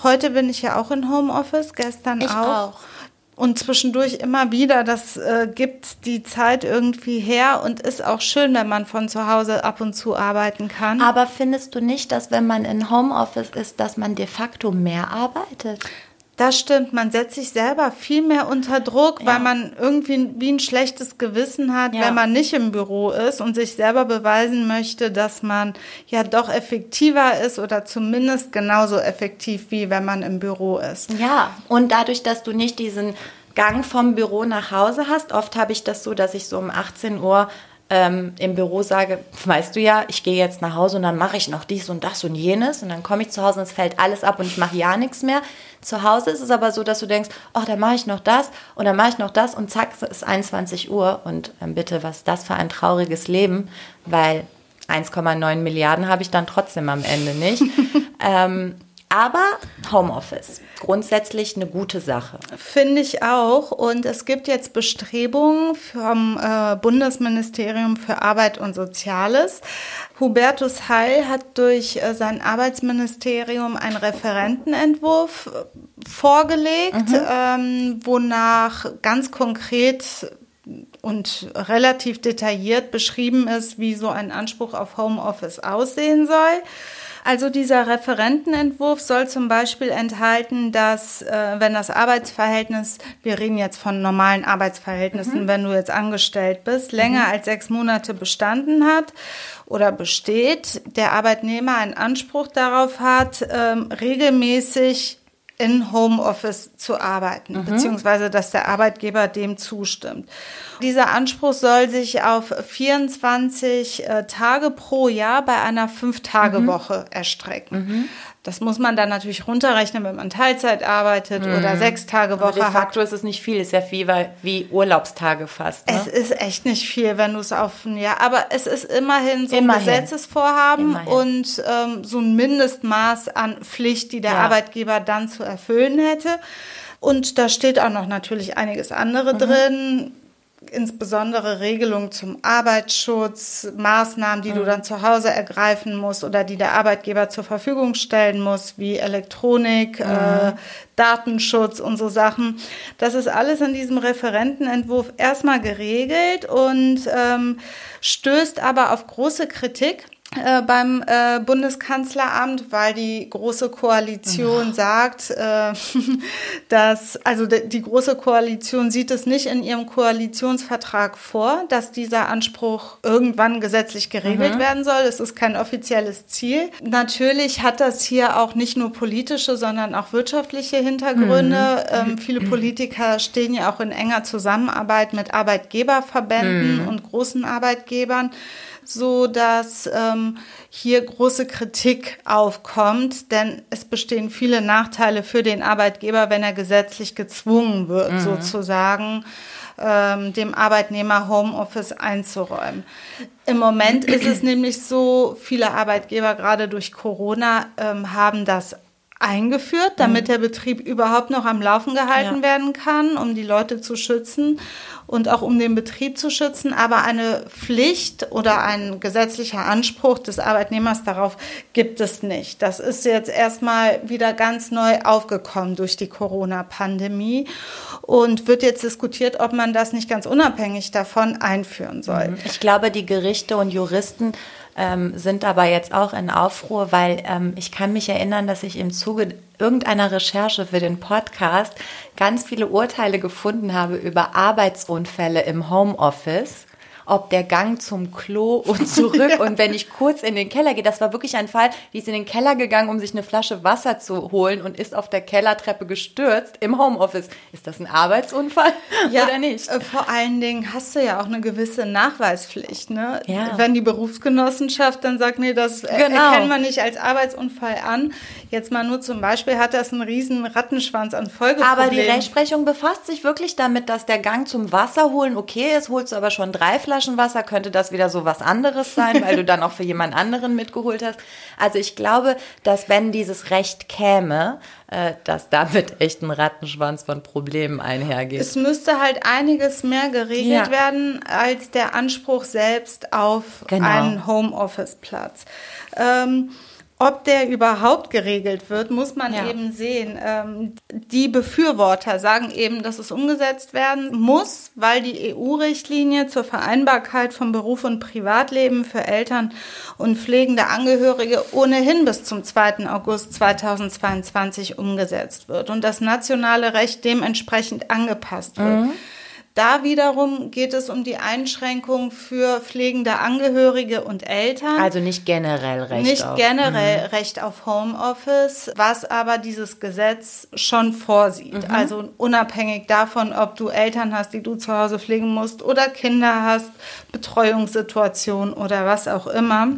Speaker 4: Heute bin ich ja auch in Homeoffice, gestern
Speaker 3: Ich
Speaker 4: auch.
Speaker 3: auch.
Speaker 4: Und zwischendurch immer wieder, das äh, gibt die Zeit irgendwie her und ist auch schön, wenn man von zu Hause ab und zu arbeiten kann.
Speaker 3: Aber findest du nicht, dass wenn man in Homeoffice ist, dass man de facto mehr arbeitet?
Speaker 4: Das stimmt, man setzt sich selber viel mehr unter Druck, weil man irgendwie wie ein schlechtes Gewissen hat,
Speaker 3: Ja.
Speaker 4: wenn man nicht im Büro ist und sich selber beweisen möchte, dass man ja doch effektiver ist oder zumindest genauso effektiv wie wenn man im Büro ist.
Speaker 3: Ja, und dadurch, dass du nicht diesen Gang vom Büro nach Hause hast, oft habe ich das so, dass ich so um 18 Uhr ähm, im Büro sage, weißt du ja, ich gehe jetzt nach Hause und dann mache ich noch dies und das und jenes und dann komme ich zu Hause und es fällt alles ab und ich mache ja nichts mehr. Zu Hause ist es aber so, dass du denkst, ach, dann mache ich noch das und dann mache ich noch das und zack, es ist 21 Uhr und ähm, bitte, was das für ein trauriges Leben, weil 1,9 Milliarden habe ich dann trotzdem am Ende nicht. ähm, aber Homeoffice, grundsätzlich eine gute Sache.
Speaker 4: Finde ich auch. Und es gibt jetzt Bestrebungen vom äh, Bundesministerium für Arbeit und Soziales. Hubertus Heil hat durch äh, sein Arbeitsministerium einen Referentenentwurf äh, vorgelegt, ähm, wonach ganz konkret und relativ detailliert beschrieben ist, wie so ein Anspruch auf Homeoffice aussehen soll. Also dieser Referentenentwurf soll zum Beispiel enthalten, dass äh, wenn das Arbeitsverhältnis, wir reden jetzt von normalen Arbeitsverhältnissen, wenn du jetzt angestellt bist, länger als sechs Monate bestanden hat oder besteht, der Arbeitnehmer einen Anspruch darauf hat, ähm, regelmäßig in Homeoffice zu arbeiten, beziehungsweise dass der Arbeitgeber dem zustimmt. Dieser Anspruch soll sich auf 24 äh, Tage pro Jahr bei einer Fünf-Tage-Woche erstrecken. Das muss man dann natürlich runterrechnen, wenn man Teilzeit arbeitet oder
Speaker 3: Aber
Speaker 4: Sechs-Tage-Woche
Speaker 3: de
Speaker 4: hat.
Speaker 3: facto ist es nicht viel, ist ja wie, wie Urlaubstage fast. Ne?
Speaker 4: Es ist echt nicht viel, wenn du es auf ein Jahr, aber es ist immerhin so
Speaker 3: Immerhin.
Speaker 4: ein Gesetzesvorhaben
Speaker 3: Immerhin.
Speaker 4: und ähm, so ein Mindestmaß an Pflicht, die der
Speaker 3: Ja.
Speaker 4: Arbeitgeber dann zu erfüllen hätte. Und da steht auch noch natürlich einiges
Speaker 3: Mhm.
Speaker 4: andere drin. Insbesondere Regelungen zum Arbeitsschutz, Maßnahmen, die du dann zu Hause ergreifen musst oder die der Arbeitgeber zur Verfügung stellen muss, wie Elektronik, äh, Datenschutz und so Sachen. Das ist alles in diesem Referentenentwurf erstmal geregelt und ähm, stößt aber auf große Kritik äh, beim äh, Bundeskanzleramt, weil die große Koalition sagt, äh, dass, also de- die große Koalition sieht es nicht in ihrem Koalitionsvertrag vor, dass dieser Anspruch irgendwann gesetzlich geregelt werden soll. Es ist kein offizielles Ziel. Natürlich hat das hier auch nicht nur politische, sondern auch wirtschaftliche Hintergründe. Ähm, viele Politiker stehen ja auch in enger Zusammenarbeit mit Arbeitgeberverbänden und großen Arbeitgebern so dass ähm, hier große Kritik aufkommt, denn es bestehen viele Nachteile für den Arbeitgeber, wenn er gesetzlich gezwungen wird, sozusagen ähm, dem Arbeitnehmer Homeoffice einzuräumen. Im Moment ist es nämlich so, viele Arbeitgeber gerade durch Corona ähm, haben das eingeführt, damit der Betrieb überhaupt noch am Laufen gehalten
Speaker 3: Ja.
Speaker 4: werden kann, um die Leute zu schützen. und auch um den Betrieb zu schützen. Aber eine Pflicht oder ein gesetzlicher Anspruch des Arbeitnehmers darauf gibt es nicht. Das ist jetzt erstmal wieder ganz neu aufgekommen durch die Corona-Pandemie und wird jetzt diskutiert, ob man das nicht ganz unabhängig davon einführen soll.
Speaker 3: Mhm. Ich glaube, die Gerichte und Juristen ähm, sind aber jetzt auch in Aufruhr, weil ähm, ich kann mich erinnern, dass ich im Zuge irgendeiner Recherche für den Podcast ganz viele Urteile gefunden habe über Arbeitsunfälle im Homeoffice ob der Gang zum Klo und zurück ja. und wenn ich kurz in den Keller gehe, das war wirklich ein Fall, die ist in den Keller gegangen, um sich eine Flasche Wasser zu holen und ist auf der Kellertreppe gestürzt im Homeoffice. Ist das ein Arbeitsunfall ja, oder nicht?
Speaker 4: Äh, vor allen Dingen hast du ja auch eine gewisse Nachweispflicht, ne? Ja. Wenn die Berufsgenossenschaft dann sagt, nee, das genau. erkennt man nicht als Arbeitsunfall an. Jetzt mal nur zum Beispiel hat das einen riesen Rattenschwanz an Folgeproblemen.
Speaker 3: Aber die Rechtsprechung befasst sich wirklich damit, dass der Gang zum Wasser holen okay ist, holst du aber schon drei Flaschen Flaschenwasser könnte das wieder so was anderes sein, weil du dann auch für jemand anderen mitgeholt hast. Also ich glaube, dass wenn dieses Recht käme, äh, dass damit echt ein Rattenschwanz von Problemen einhergeht.
Speaker 4: Es müsste halt einiges mehr geregelt ja. werden als der Anspruch selbst auf genau. einen Homeoffice-Platz. Ähm, ob der überhaupt geregelt wird, muss man ja. eben sehen. Ähm, die Befürworter sagen eben, dass es umgesetzt werden muss, weil die EU-Richtlinie zur Vereinbarkeit von Beruf und Privatleben für Eltern und pflegende Angehörige ohnehin bis zum 2. August 2022 umgesetzt wird und das nationale Recht dementsprechend angepasst wird. Mhm. Da wiederum geht es um die Einschränkung für pflegende Angehörige und Eltern.
Speaker 3: Also nicht generell Recht
Speaker 4: nicht auf. Nicht generell mhm. Recht auf Homeoffice, was aber dieses Gesetz schon vorsieht. Mhm. Also unabhängig davon, ob du Eltern hast, die du zu Hause pflegen musst oder Kinder hast, Betreuungssituation oder was auch immer.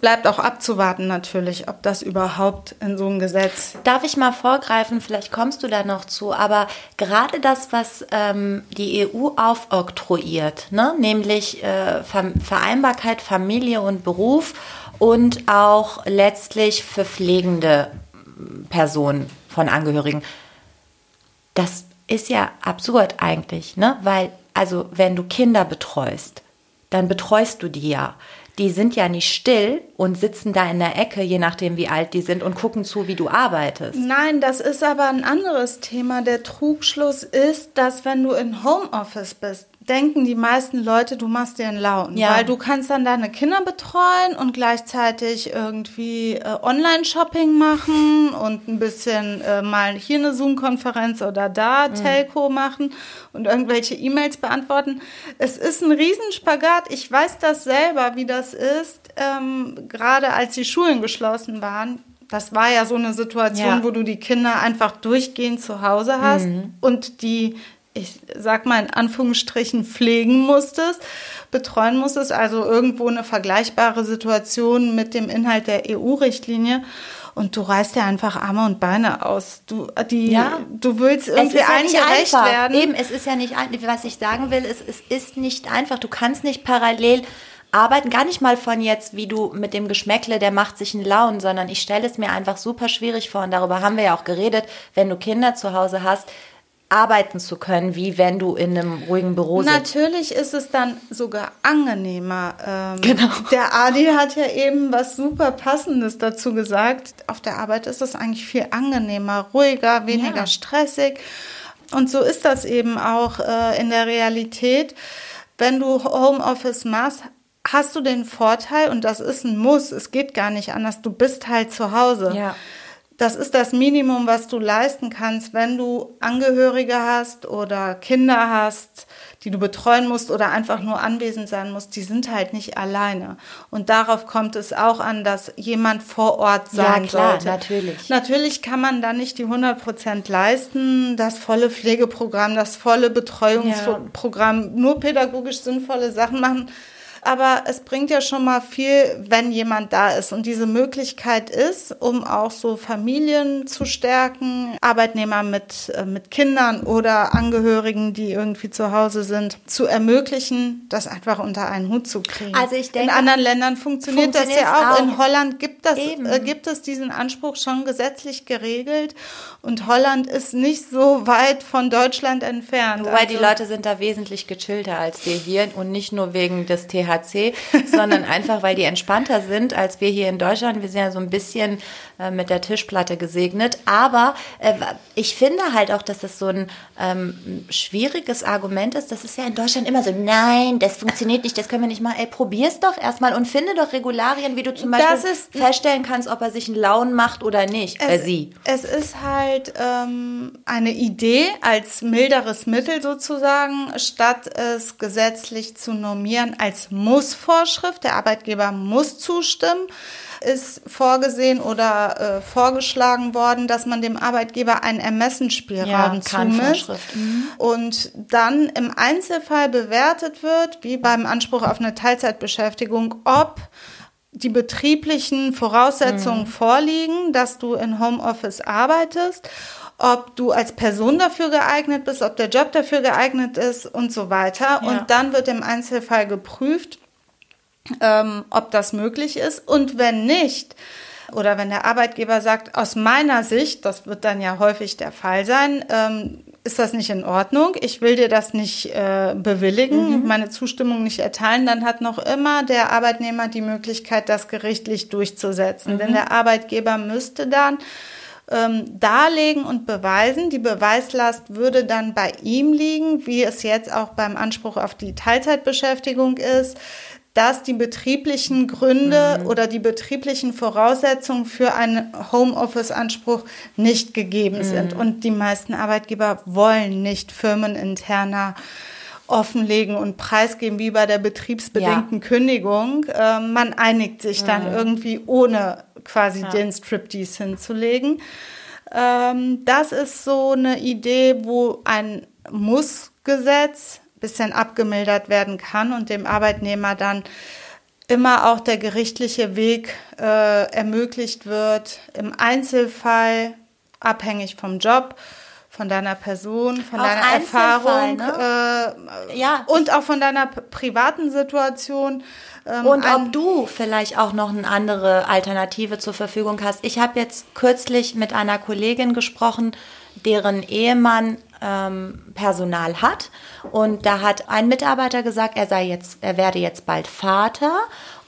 Speaker 4: Bleibt auch abzuwarten natürlich, ob das überhaupt in so einem Gesetz.
Speaker 3: Darf ich mal vorgreifen? Vielleicht kommst du da noch zu. Aber gerade das, was ähm, die EU aufoktroyiert, ne? nämlich äh, Vereinbarkeit Familie und Beruf und auch letztlich für pflegende Personen von Angehörigen, das ist ja absurd eigentlich, ne? Weil, also, wenn du Kinder betreust, dann betreust du die ja die sind ja nicht still und sitzen da in der Ecke, je nachdem wie alt die sind, und gucken zu, wie du arbeitest.
Speaker 4: Nein, das ist aber ein anderes Thema. Der Trugschluss ist, dass wenn du in Homeoffice bist, denken die meisten Leute, du machst dir einen Laun. Ja. Weil du kannst dann deine Kinder betreuen und gleichzeitig irgendwie äh, Online-Shopping machen und ein bisschen äh, mal hier eine Zoom-Konferenz oder da mhm. Telco machen und irgendwelche E-Mails beantworten. Es ist ein Riesenspagat. Ich weiß das selber, wie das ist, ähm, gerade als die Schulen geschlossen waren das war ja so eine Situation, ja. wo du die Kinder einfach durchgehend zu Hause hast mhm. und die ich sag mal in Anführungsstrichen, pflegen musstest, betreuen musstest, also irgendwo eine vergleichbare Situation mit dem Inhalt der EU-Richtlinie. Und du reißt ja einfach Arme und Beine aus. Du, die, ja. du willst irgendwie allen ja gerecht
Speaker 3: einfach.
Speaker 4: werden.
Speaker 3: Eben, es ist ja nicht einfach. Was ich sagen will, ist, es ist nicht einfach. Du kannst nicht parallel arbeiten, gar nicht mal von jetzt, wie du mit dem Geschmäckle, der macht sich einen Laun, sondern ich stelle es mir einfach super schwierig vor und darüber haben wir ja auch geredet, wenn du Kinder zu Hause hast, arbeiten zu können, wie wenn du in einem ruhigen Büro
Speaker 4: sitzt. Natürlich ist es dann sogar angenehmer. Ähm, genau. Der Adi hat ja eben was super Passendes dazu gesagt. Auf der Arbeit ist es eigentlich viel angenehmer, ruhiger, weniger ja. stressig. Und so ist das eben auch äh, in der Realität. Wenn du Homeoffice machst, hast du den Vorteil, und das ist ein Muss, es geht gar nicht anders, du bist halt zu Hause. Ja. Das ist das Minimum, was du leisten kannst, wenn du Angehörige hast oder Kinder hast, die du betreuen musst oder einfach nur anwesend sein musst. Die sind halt nicht alleine. Und darauf kommt es auch an, dass jemand vor Ort sein ja, klar, sollte.
Speaker 3: Natürlich.
Speaker 4: Natürlich kann man da nicht die 100 Prozent leisten. Das volle Pflegeprogramm, das volle Betreuungsprogramm, ja. nur pädagogisch sinnvolle Sachen machen aber es bringt ja schon mal viel, wenn jemand da ist. Und diese Möglichkeit ist, um auch so Familien zu stärken, Arbeitnehmer mit, äh, mit Kindern oder Angehörigen, die irgendwie zu Hause sind, zu ermöglichen, das einfach unter einen Hut zu kriegen.
Speaker 3: Also ich denke,
Speaker 4: in anderen Ländern funktioniert, funktioniert das ja auch. auch. In Holland gibt, das, äh, gibt es diesen Anspruch schon gesetzlich geregelt. Und Holland ist nicht so weit von Deutschland entfernt.
Speaker 3: Wobei also, die Leute sind da wesentlich gechillter als wir hier und nicht nur wegen des THC, sondern einfach, weil die entspannter sind als wir hier in Deutschland. Wir sind ja so ein bisschen äh, mit der Tischplatte gesegnet. Aber äh, ich finde halt auch, dass das so ein ähm, schwieriges Argument ist. Das ist ja in Deutschland immer so, nein, das funktioniert nicht, das können wir nicht mal. Ey, probier's doch erstmal und finde doch Regularien, wie du zum Beispiel ist, feststellen kannst, ob er sich einen Laun macht oder nicht.
Speaker 4: Es, äh, sie. Es ist halt ähm, eine Idee als milderes Mittel sozusagen, statt es gesetzlich zu normieren als Muss-Vorschrift. Der Arbeitgeber muss zustimmen ist vorgesehen oder äh, vorgeschlagen worden, dass man dem Arbeitgeber einen Ermessensspielraum ja, zumisst mhm. und dann im Einzelfall bewertet wird, wie beim Anspruch auf eine Teilzeitbeschäftigung, ob die betrieblichen Voraussetzungen mhm. vorliegen, dass du in Homeoffice arbeitest, ob du als Person dafür geeignet bist, ob der Job dafür geeignet ist und so weiter. Ja. Und dann wird im Einzelfall geprüft, ähm, ob das möglich ist. Und wenn nicht, oder wenn der Arbeitgeber sagt, aus meiner Sicht, das wird dann ja häufig der Fall sein, ähm, ist das nicht in Ordnung, ich will dir das nicht äh, bewilligen, mhm. meine Zustimmung nicht erteilen, dann hat noch immer der Arbeitnehmer die Möglichkeit, das gerichtlich durchzusetzen. Mhm. Denn der Arbeitgeber müsste dann ähm, darlegen und beweisen. Die Beweislast würde dann bei ihm liegen, wie es jetzt auch beim Anspruch auf die Teilzeitbeschäftigung ist dass die betrieblichen Gründe mhm. oder die betrieblichen Voraussetzungen für einen Homeoffice-Anspruch nicht gegeben mhm. sind. Und die meisten Arbeitgeber wollen nicht firmeninterner offenlegen und preisgeben, wie bei der betriebsbedingten ja. Kündigung. Äh, man einigt sich dann mhm. irgendwie, ohne quasi ja. den Striptease hinzulegen. Ähm, das ist so eine Idee, wo ein Muss-Gesetz bisschen abgemildert werden kann und dem Arbeitnehmer dann immer auch der gerichtliche Weg äh, ermöglicht wird, im Einzelfall abhängig vom Job, von deiner Person, von auch deiner Erfahrung ne? äh, ja. und auch von deiner privaten Situation.
Speaker 3: Ähm, und ob du vielleicht auch noch eine andere Alternative zur Verfügung hast. Ich habe jetzt kürzlich mit einer Kollegin gesprochen, deren Ehemann ähm, Personal hat. Und da hat ein Mitarbeiter gesagt, er sei jetzt, er werde jetzt bald Vater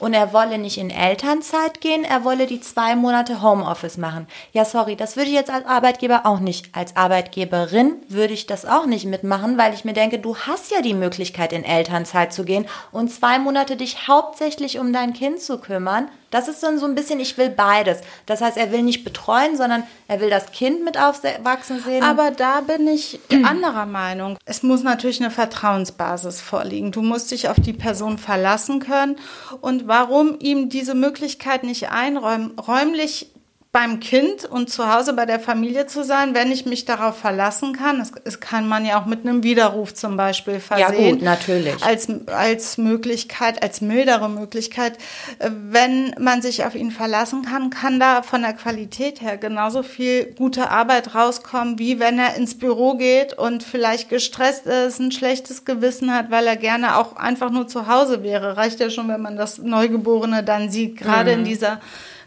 Speaker 3: und er wolle nicht in Elternzeit gehen, er wolle die zwei Monate Homeoffice machen. Ja, sorry, das würde ich jetzt als Arbeitgeber auch nicht. Als Arbeitgeberin würde ich das auch nicht mitmachen, weil ich mir denke, du hast ja die Möglichkeit, in Elternzeit zu gehen und zwei Monate dich hauptsächlich um dein Kind zu kümmern. Das ist dann so ein bisschen, ich will beides. Das heißt, er will nicht betreuen, sondern er will das Kind mit aufwachsen sehen.
Speaker 4: Aber da bin ich anderer Meinung. Es muss natürlich eine Vertrauensbasis vorliegen. Du musst dich auf die Person verlassen können. Und warum ihm diese Möglichkeit nicht einräumen, räumlich beim Kind und zu Hause bei der Familie zu sein, wenn ich mich darauf verlassen kann. Das, das kann man ja auch mit einem Widerruf zum Beispiel versehen. Ja gut,
Speaker 3: natürlich.
Speaker 4: Als, als Möglichkeit, als mildere Möglichkeit. Wenn man sich auf ihn verlassen kann, kann da von der Qualität her genauso viel gute Arbeit rauskommen, wie wenn er ins Büro geht und vielleicht gestresst ist, ein schlechtes Gewissen hat, weil er gerne auch einfach nur zu Hause wäre. Reicht ja schon, wenn man das Neugeborene dann sieht, gerade mhm. in dieser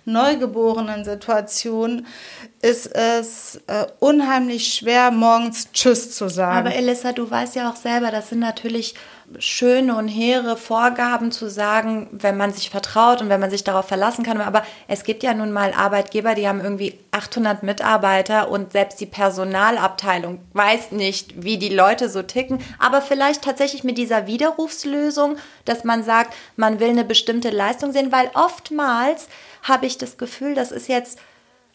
Speaker 4: neugeborenen Situation ist es äh, unheimlich schwer, morgens Tschüss zu sagen.
Speaker 3: Aber Elissa, du weißt ja auch selber, das sind natürlich schöne und hehre Vorgaben zu sagen, wenn man sich vertraut und wenn man sich darauf verlassen kann. Aber es gibt ja nun mal Arbeitgeber, die haben irgendwie 800 Mitarbeiter und selbst die Personalabteilung weiß nicht, wie die Leute so ticken. Aber vielleicht tatsächlich mit dieser Widerrufslösung, dass man sagt, man will eine bestimmte Leistung sehen, weil oftmals habe ich das Gefühl, das ist jetzt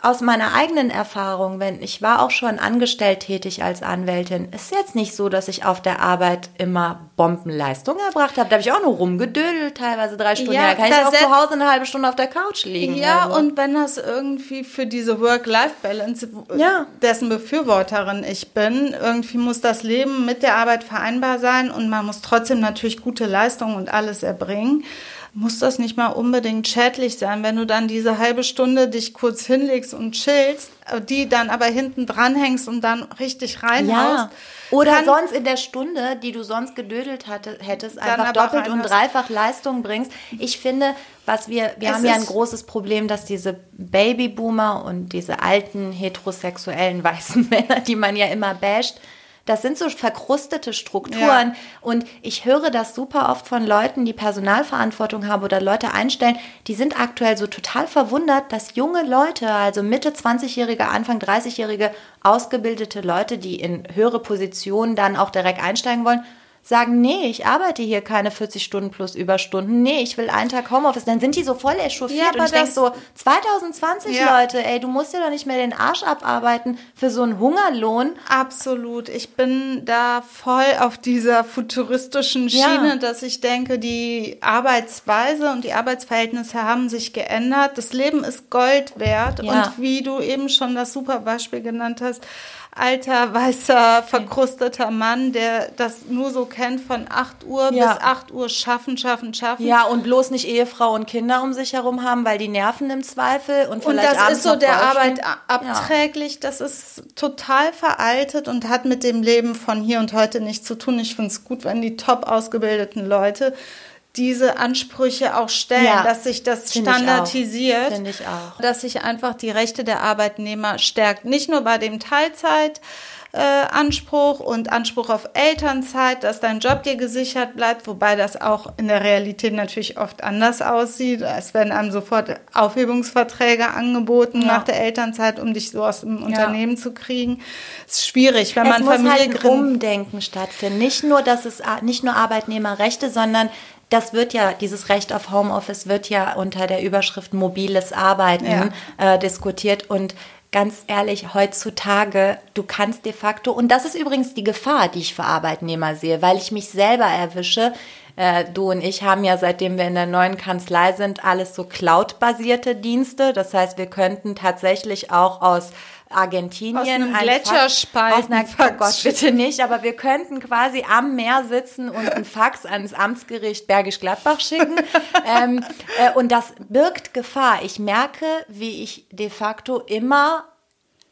Speaker 3: aus meiner eigenen Erfahrung, wenn ich war auch schon angestellt tätig als Anwältin, ist jetzt nicht so, dass ich auf der Arbeit immer Bombenleistung erbracht habe. Da habe ich auch nur rumgedödelt, teilweise drei Stunden. Ja, da kann ich auch zu Hause eine halbe Stunde auf der Couch liegen.
Speaker 4: Ja, also. und wenn das irgendwie für diese Work-Life-Balance, ja. dessen Befürworterin ich bin, irgendwie muss das Leben mit der Arbeit vereinbar sein und man muss trotzdem natürlich gute Leistungen und alles erbringen muss das nicht mal unbedingt schädlich sein, wenn du dann diese halbe Stunde dich kurz hinlegst und chillst, die dann aber hinten dranhängst und dann richtig reinhaust. Ja.
Speaker 3: Oder sonst in der Stunde, die du sonst gedödelt hatte, hättest, einfach doppelt und dreifach Leistung bringst. Ich finde, was wir, wir haben ja ein großes Problem, dass diese Babyboomer und diese alten heterosexuellen weißen Männer, die man ja immer basht, das sind so verkrustete Strukturen. Ja. Und ich höre das super oft von Leuten, die Personalverantwortung haben oder Leute einstellen, die sind aktuell so total verwundert, dass junge Leute, also Mitte 20-Jährige, Anfang 30-Jährige, ausgebildete Leute, die in höhere Positionen dann auch direkt einsteigen wollen, sagen, nee, ich arbeite hier keine 40 Stunden plus Überstunden, nee, ich will einen Tag Homeoffice, dann sind die so voll echauffiert ja, und ich denke so, 2020 ja. Leute, ey, du musst dir doch nicht mehr den Arsch abarbeiten für so einen Hungerlohn.
Speaker 4: Absolut, ich bin da voll auf dieser futuristischen Schiene, ja. dass ich denke, die Arbeitsweise und die Arbeitsverhältnisse haben sich geändert, das Leben ist Gold wert und wie du eben schon das super Beispiel genannt hast, alter, weißer, verkrusteter Mann, der das nur so kennt von 8 Uhr ja. bis 8 Uhr schaffen, schaffen, schaffen.
Speaker 3: Ja, und bloß nicht Ehefrau und Kinder um sich herum haben, weil die nerven im Zweifel und vielleicht
Speaker 4: Und das ist so der Arbeit abträglich, ja. das ist total veraltet und hat mit dem Leben von hier und heute nichts zu tun. Ich finde es gut, wenn die top ausgebildeten Leute diese Ansprüche auch stellen, ja, dass sich das standardisiert,
Speaker 3: Finde ich auch.
Speaker 4: dass sich einfach die Rechte der Arbeitnehmer stärkt. Nicht nur bei dem Teilzeit, äh, Anspruch und Anspruch auf Elternzeit, dass dein Job dir gesichert bleibt, wobei das auch in der Realität natürlich oft anders aussieht. Es werden einem sofort Aufhebungsverträge angeboten ja. nach der Elternzeit, um dich so aus dem ja. Unternehmen zu kriegen. Es ist schwierig, wenn es man
Speaker 3: muss Familie halt ein Umdenken stattfinden. Nicht nur, dass es nicht nur Arbeitnehmerrechte, sondern das wird ja, dieses Recht auf Homeoffice wird ja unter der Überschrift mobiles Arbeiten ja. äh, diskutiert und ganz ehrlich, heutzutage, du kannst de facto, und das ist übrigens die Gefahr, die ich für Arbeitnehmer sehe, weil ich mich selber erwische. Äh, du und ich haben ja, seitdem wir in der neuen Kanzlei sind, alles so Cloud-basierte Dienste. Das heißt, wir könnten tatsächlich auch aus Argentinien. Aus
Speaker 4: einem Gletscherspalt.
Speaker 3: Oh Gott, bitte nicht. Aber wir könnten quasi am Meer sitzen und einen Fax ans Amtsgericht Bergisch Gladbach schicken. ähm, äh, und das birgt Gefahr. Ich merke, wie ich de facto immer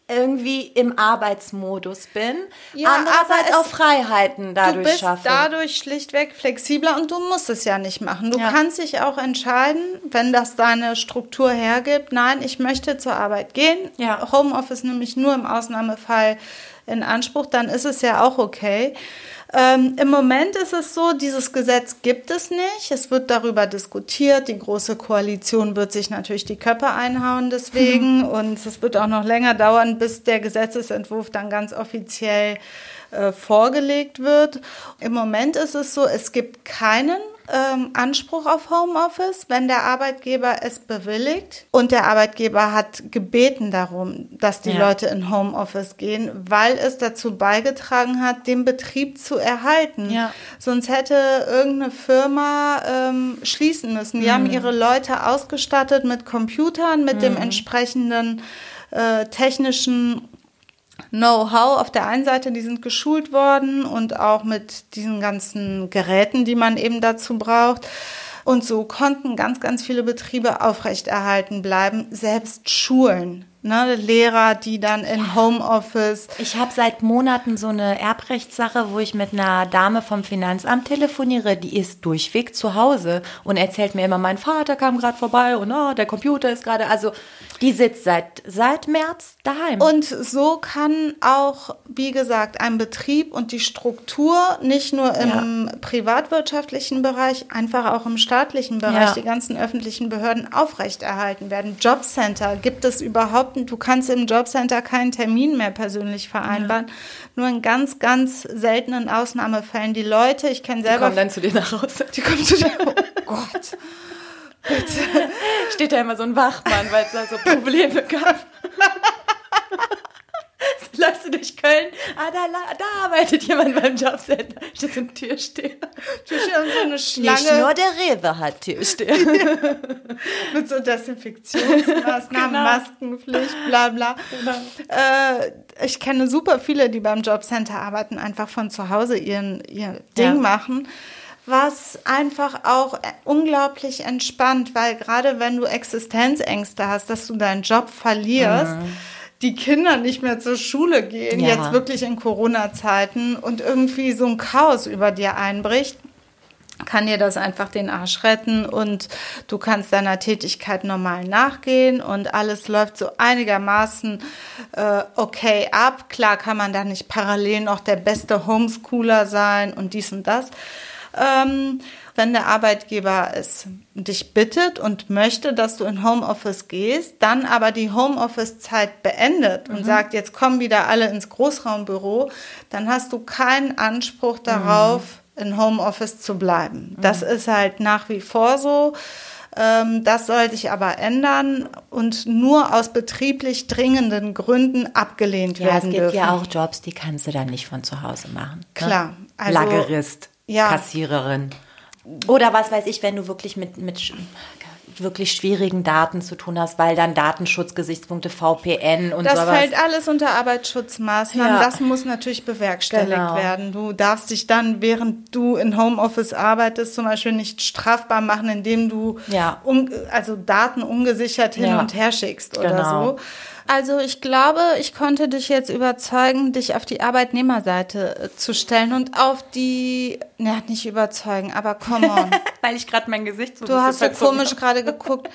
Speaker 3: irgendwie im Arbeitsmodus bin, ja, andererseits auch Freiheiten dadurch
Speaker 4: du bist
Speaker 3: schaffe.
Speaker 4: dadurch schlichtweg flexibler und du musst es ja nicht machen. Du ja. kannst dich auch entscheiden, wenn das deine Struktur hergibt, nein, ich möchte zur Arbeit gehen. Ja. Homeoffice nämlich nur im Ausnahmefall in Anspruch, dann ist es ja auch okay. Ähm, Im Moment ist es so, dieses Gesetz gibt es nicht. Es wird darüber diskutiert. Die Große Koalition wird sich natürlich die Köpfe einhauen deswegen. Mhm. Und es wird auch noch länger dauern, bis der Gesetzesentwurf dann ganz offiziell äh, vorgelegt wird. Im Moment ist es so, es gibt keinen ähm, Anspruch auf Homeoffice, wenn der Arbeitgeber es bewilligt und der Arbeitgeber hat gebeten darum, dass die ja. Leute in Homeoffice gehen, weil es dazu beigetragen hat, den Betrieb zu erhalten. Ja. Sonst hätte irgendeine Firma ähm, schließen müssen. Die mhm. haben ihre Leute ausgestattet mit Computern, mit mhm. dem entsprechenden äh, technischen Know-how auf der einen Seite, die sind geschult worden und auch mit diesen ganzen Geräten, die man eben dazu braucht. Und so konnten ganz, ganz viele Betriebe aufrechterhalten bleiben, selbst Schulen. Ne, Lehrer, die dann in Homeoffice.
Speaker 3: Ich habe seit Monaten so eine Erbrechtssache, wo ich mit einer Dame vom Finanzamt telefoniere, die ist durchweg zu Hause und erzählt mir immer, mein Vater kam gerade vorbei und oh, der Computer ist gerade. Also die sitzt seit, seit März daheim.
Speaker 4: Und so kann auch, wie gesagt, ein Betrieb und die Struktur nicht nur im ja. privatwirtschaftlichen Bereich, einfach auch im staatlichen Bereich, ja. die ganzen öffentlichen Behörden aufrechterhalten werden. Jobcenter gibt es überhaupt, nicht. du kannst im Jobcenter keinen Termin mehr persönlich vereinbaren. Ja. Nur in ganz, ganz seltenen Ausnahmefällen. Die Leute, ich kenne selber.
Speaker 3: Die kommen dann zu dir nach Hause.
Speaker 4: Die kommen zu dir. Oh Gott.
Speaker 3: Bitte. Steht da immer so ein Wachmann, weil es da so Probleme gab. du durch Köln, ah, da, da arbeitet jemand beim Jobcenter. Steht so ein Türsteher.
Speaker 4: Türsteher und so eine Schlange.
Speaker 3: Nicht nur der Rewe hat Türsteher.
Speaker 4: Mit so Desinfektionsmaßnahmen, genau. Maskenpflicht, bla bla. Genau. Äh, ich kenne super viele, die beim Jobcenter arbeiten, einfach von zu Hause ihren, ihr Ding ja. machen was einfach auch unglaublich entspannt, weil gerade wenn du Existenzängste hast, dass du deinen Job verlierst, mhm. Die Kinder nicht mehr zur Schule gehen, ja. jetzt wirklich in Corona-Zeiten und irgendwie so ein Chaos über dir einbricht, kann dir das einfach den Arsch retten und du kannst deiner Tätigkeit normal nachgehen und alles läuft so einigermaßen äh, okay ab. Klar kann man da nicht parallel noch der beste Homeschooler sein und dies und das ähm, wenn der Arbeitgeber es dich bittet und möchte, dass du in Homeoffice gehst, dann aber die Homeoffice-Zeit beendet und mhm. sagt, jetzt kommen wieder alle ins Großraumbüro, dann hast du keinen Anspruch darauf, mhm. in Homeoffice zu bleiben. Mhm. Das ist halt nach wie vor so. Ähm, das soll sich aber ändern und nur aus betrieblich dringenden Gründen abgelehnt ja, werden. Es gibt dürfen.
Speaker 3: ja auch Jobs, die kannst du dann nicht von zu Hause machen. Ne?
Speaker 4: Klar.
Speaker 3: Also, Lagerist ja. Kassiererin. Oder was weiß ich, wenn du wirklich mit, mit wirklich schwierigen Daten zu tun hast, weil dann Datenschutzgesichtspunkte, VPN und
Speaker 4: das
Speaker 3: sowas.
Speaker 4: Das fällt alles unter Arbeitsschutzmaßnahmen. Ja. Das muss natürlich bewerkstelligt genau. werden. Du darfst dich dann, während du in Homeoffice arbeitest, zum Beispiel nicht strafbar machen, indem du
Speaker 3: ja.
Speaker 4: un, also Daten ungesichert hin ja. und her schickst oder genau. so. Also ich glaube, ich konnte dich jetzt überzeugen, dich auf die Arbeitnehmerseite äh, zu stellen und auf die, ne, nicht überzeugen, aber come on.
Speaker 3: Weil ich gerade mein Gesicht so
Speaker 4: Du hast so komisch gerade geguckt.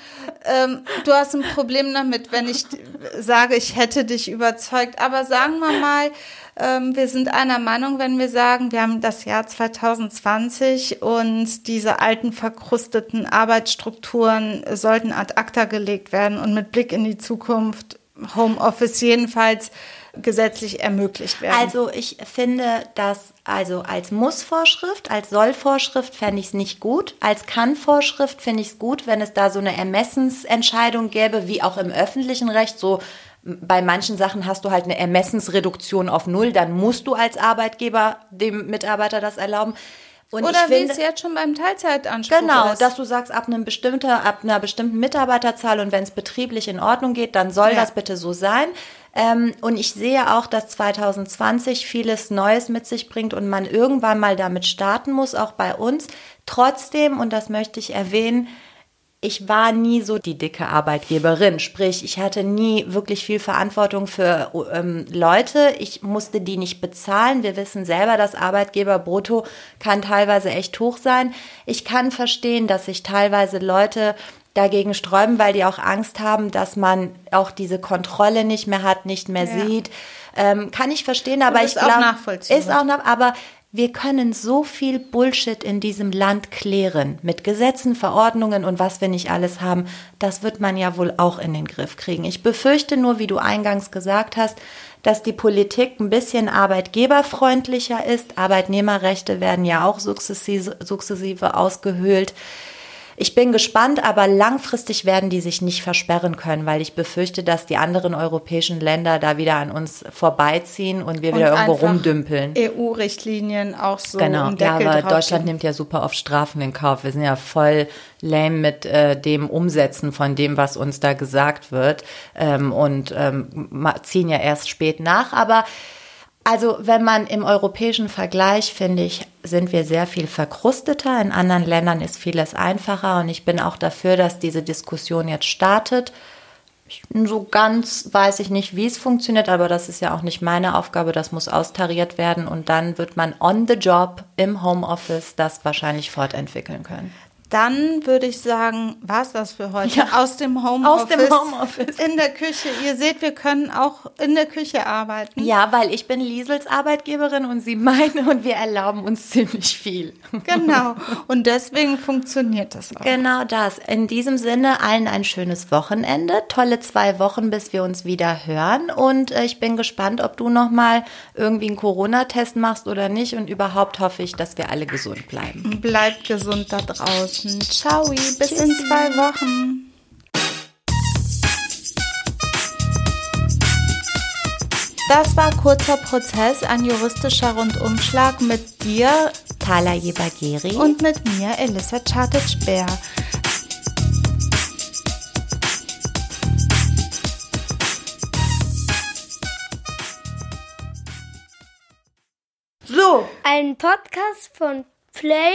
Speaker 4: ähm, du hast ein Problem damit, wenn ich sage, ich hätte dich überzeugt. Aber sagen wir mal, ähm, wir sind einer Meinung, wenn wir sagen, wir haben das Jahr 2020 und diese alten verkrusteten Arbeitsstrukturen sollten ad acta gelegt werden und mit Blick in die Zukunft Homeoffice jedenfalls gesetzlich ermöglicht werden.
Speaker 3: Also ich finde das also als Muss-Vorschrift, als Soll-Vorschrift fände ich es nicht gut. Als Kann-Vorschrift finde ich es gut, wenn es da so eine Ermessensentscheidung gäbe, wie auch im öffentlichen Recht. So bei manchen Sachen hast du halt eine Ermessensreduktion auf Null, dann musst du als Arbeitgeber dem Mitarbeiter das erlauben.
Speaker 4: Und Oder wie es jetzt schon beim Teilzeitanspruch
Speaker 3: genau, ist. Genau, dass du sagst, ab, einem bestimmten, ab einer bestimmten Mitarbeiterzahl und wenn es betrieblich in Ordnung geht, dann soll ja. das bitte so sein. Ähm, und ich sehe auch, dass 2020 vieles Neues mit sich bringt und man irgendwann mal damit starten muss, auch bei uns. Trotzdem, und das möchte ich erwähnen, ich war nie so die dicke Arbeitgeberin. Sprich, ich hatte nie wirklich viel Verantwortung für ähm, Leute. Ich musste die nicht bezahlen. Wir wissen selber, dass Arbeitgeber brutto kann teilweise echt hoch sein. Ich kann verstehen, dass sich teilweise Leute dagegen sträuben, weil die auch Angst haben, dass man auch diese Kontrolle nicht mehr hat, nicht mehr ja. sieht. Ähm, kann ich verstehen, aber ich glaube, ist auch nach, aber wir können so viel Bullshit in diesem Land klären mit Gesetzen, Verordnungen und was wir nicht alles haben. Das wird man ja wohl auch in den Griff kriegen. Ich befürchte nur, wie du eingangs gesagt hast, dass die Politik ein bisschen arbeitgeberfreundlicher ist. Arbeitnehmerrechte werden ja auch sukzessive, sukzessive ausgehöhlt. Ich bin gespannt, aber langfristig werden die sich nicht versperren können, weil ich befürchte, dass die anderen europäischen Länder da wieder an uns vorbeiziehen und wir wieder und irgendwo rumdümpeln.
Speaker 4: EU-Richtlinien auch so.
Speaker 3: Genau, ja, aber Deutschland nimmt ja super oft Strafen in Kauf. Wir sind ja voll lame mit äh, dem Umsetzen von dem, was uns da gesagt wird ähm, und ähm, ziehen ja erst spät nach, aber also wenn man im europäischen Vergleich, finde ich, sind wir sehr viel verkrusteter. In anderen Ländern ist vieles einfacher und ich bin auch dafür, dass diese Diskussion jetzt startet. So ganz weiß ich nicht, wie es funktioniert, aber das ist ja auch nicht meine Aufgabe. Das muss austariert werden und dann wird man on the job im Homeoffice das wahrscheinlich fortentwickeln können.
Speaker 4: Dann würde ich sagen, war es das für heute. Ja,
Speaker 3: aus dem Homeoffice. Aus dem Homeoffice.
Speaker 4: In der Küche. Ihr seht, wir können auch in der Küche arbeiten.
Speaker 3: Ja, weil ich bin Liesels Arbeitgeberin und sie meine und wir erlauben uns ziemlich viel.
Speaker 4: Genau. Und deswegen funktioniert das auch.
Speaker 3: Genau das. In diesem Sinne allen ein schönes Wochenende. Tolle zwei Wochen, bis wir uns wieder hören. Und äh, ich bin gespannt, ob du nochmal irgendwie einen Corona-Test machst oder nicht. Und überhaupt hoffe ich, dass wir alle gesund bleiben.
Speaker 4: Bleibt gesund da draußen. Menschen. Ciao, bis Tschüssi. in zwei Wochen. Das war kurzer Prozess, ein juristischer Rundumschlag mit dir,
Speaker 3: Thala Jebageri.
Speaker 4: und mit mir, Elissa Chartic-Bär.
Speaker 1: So. Ein Podcast von Play.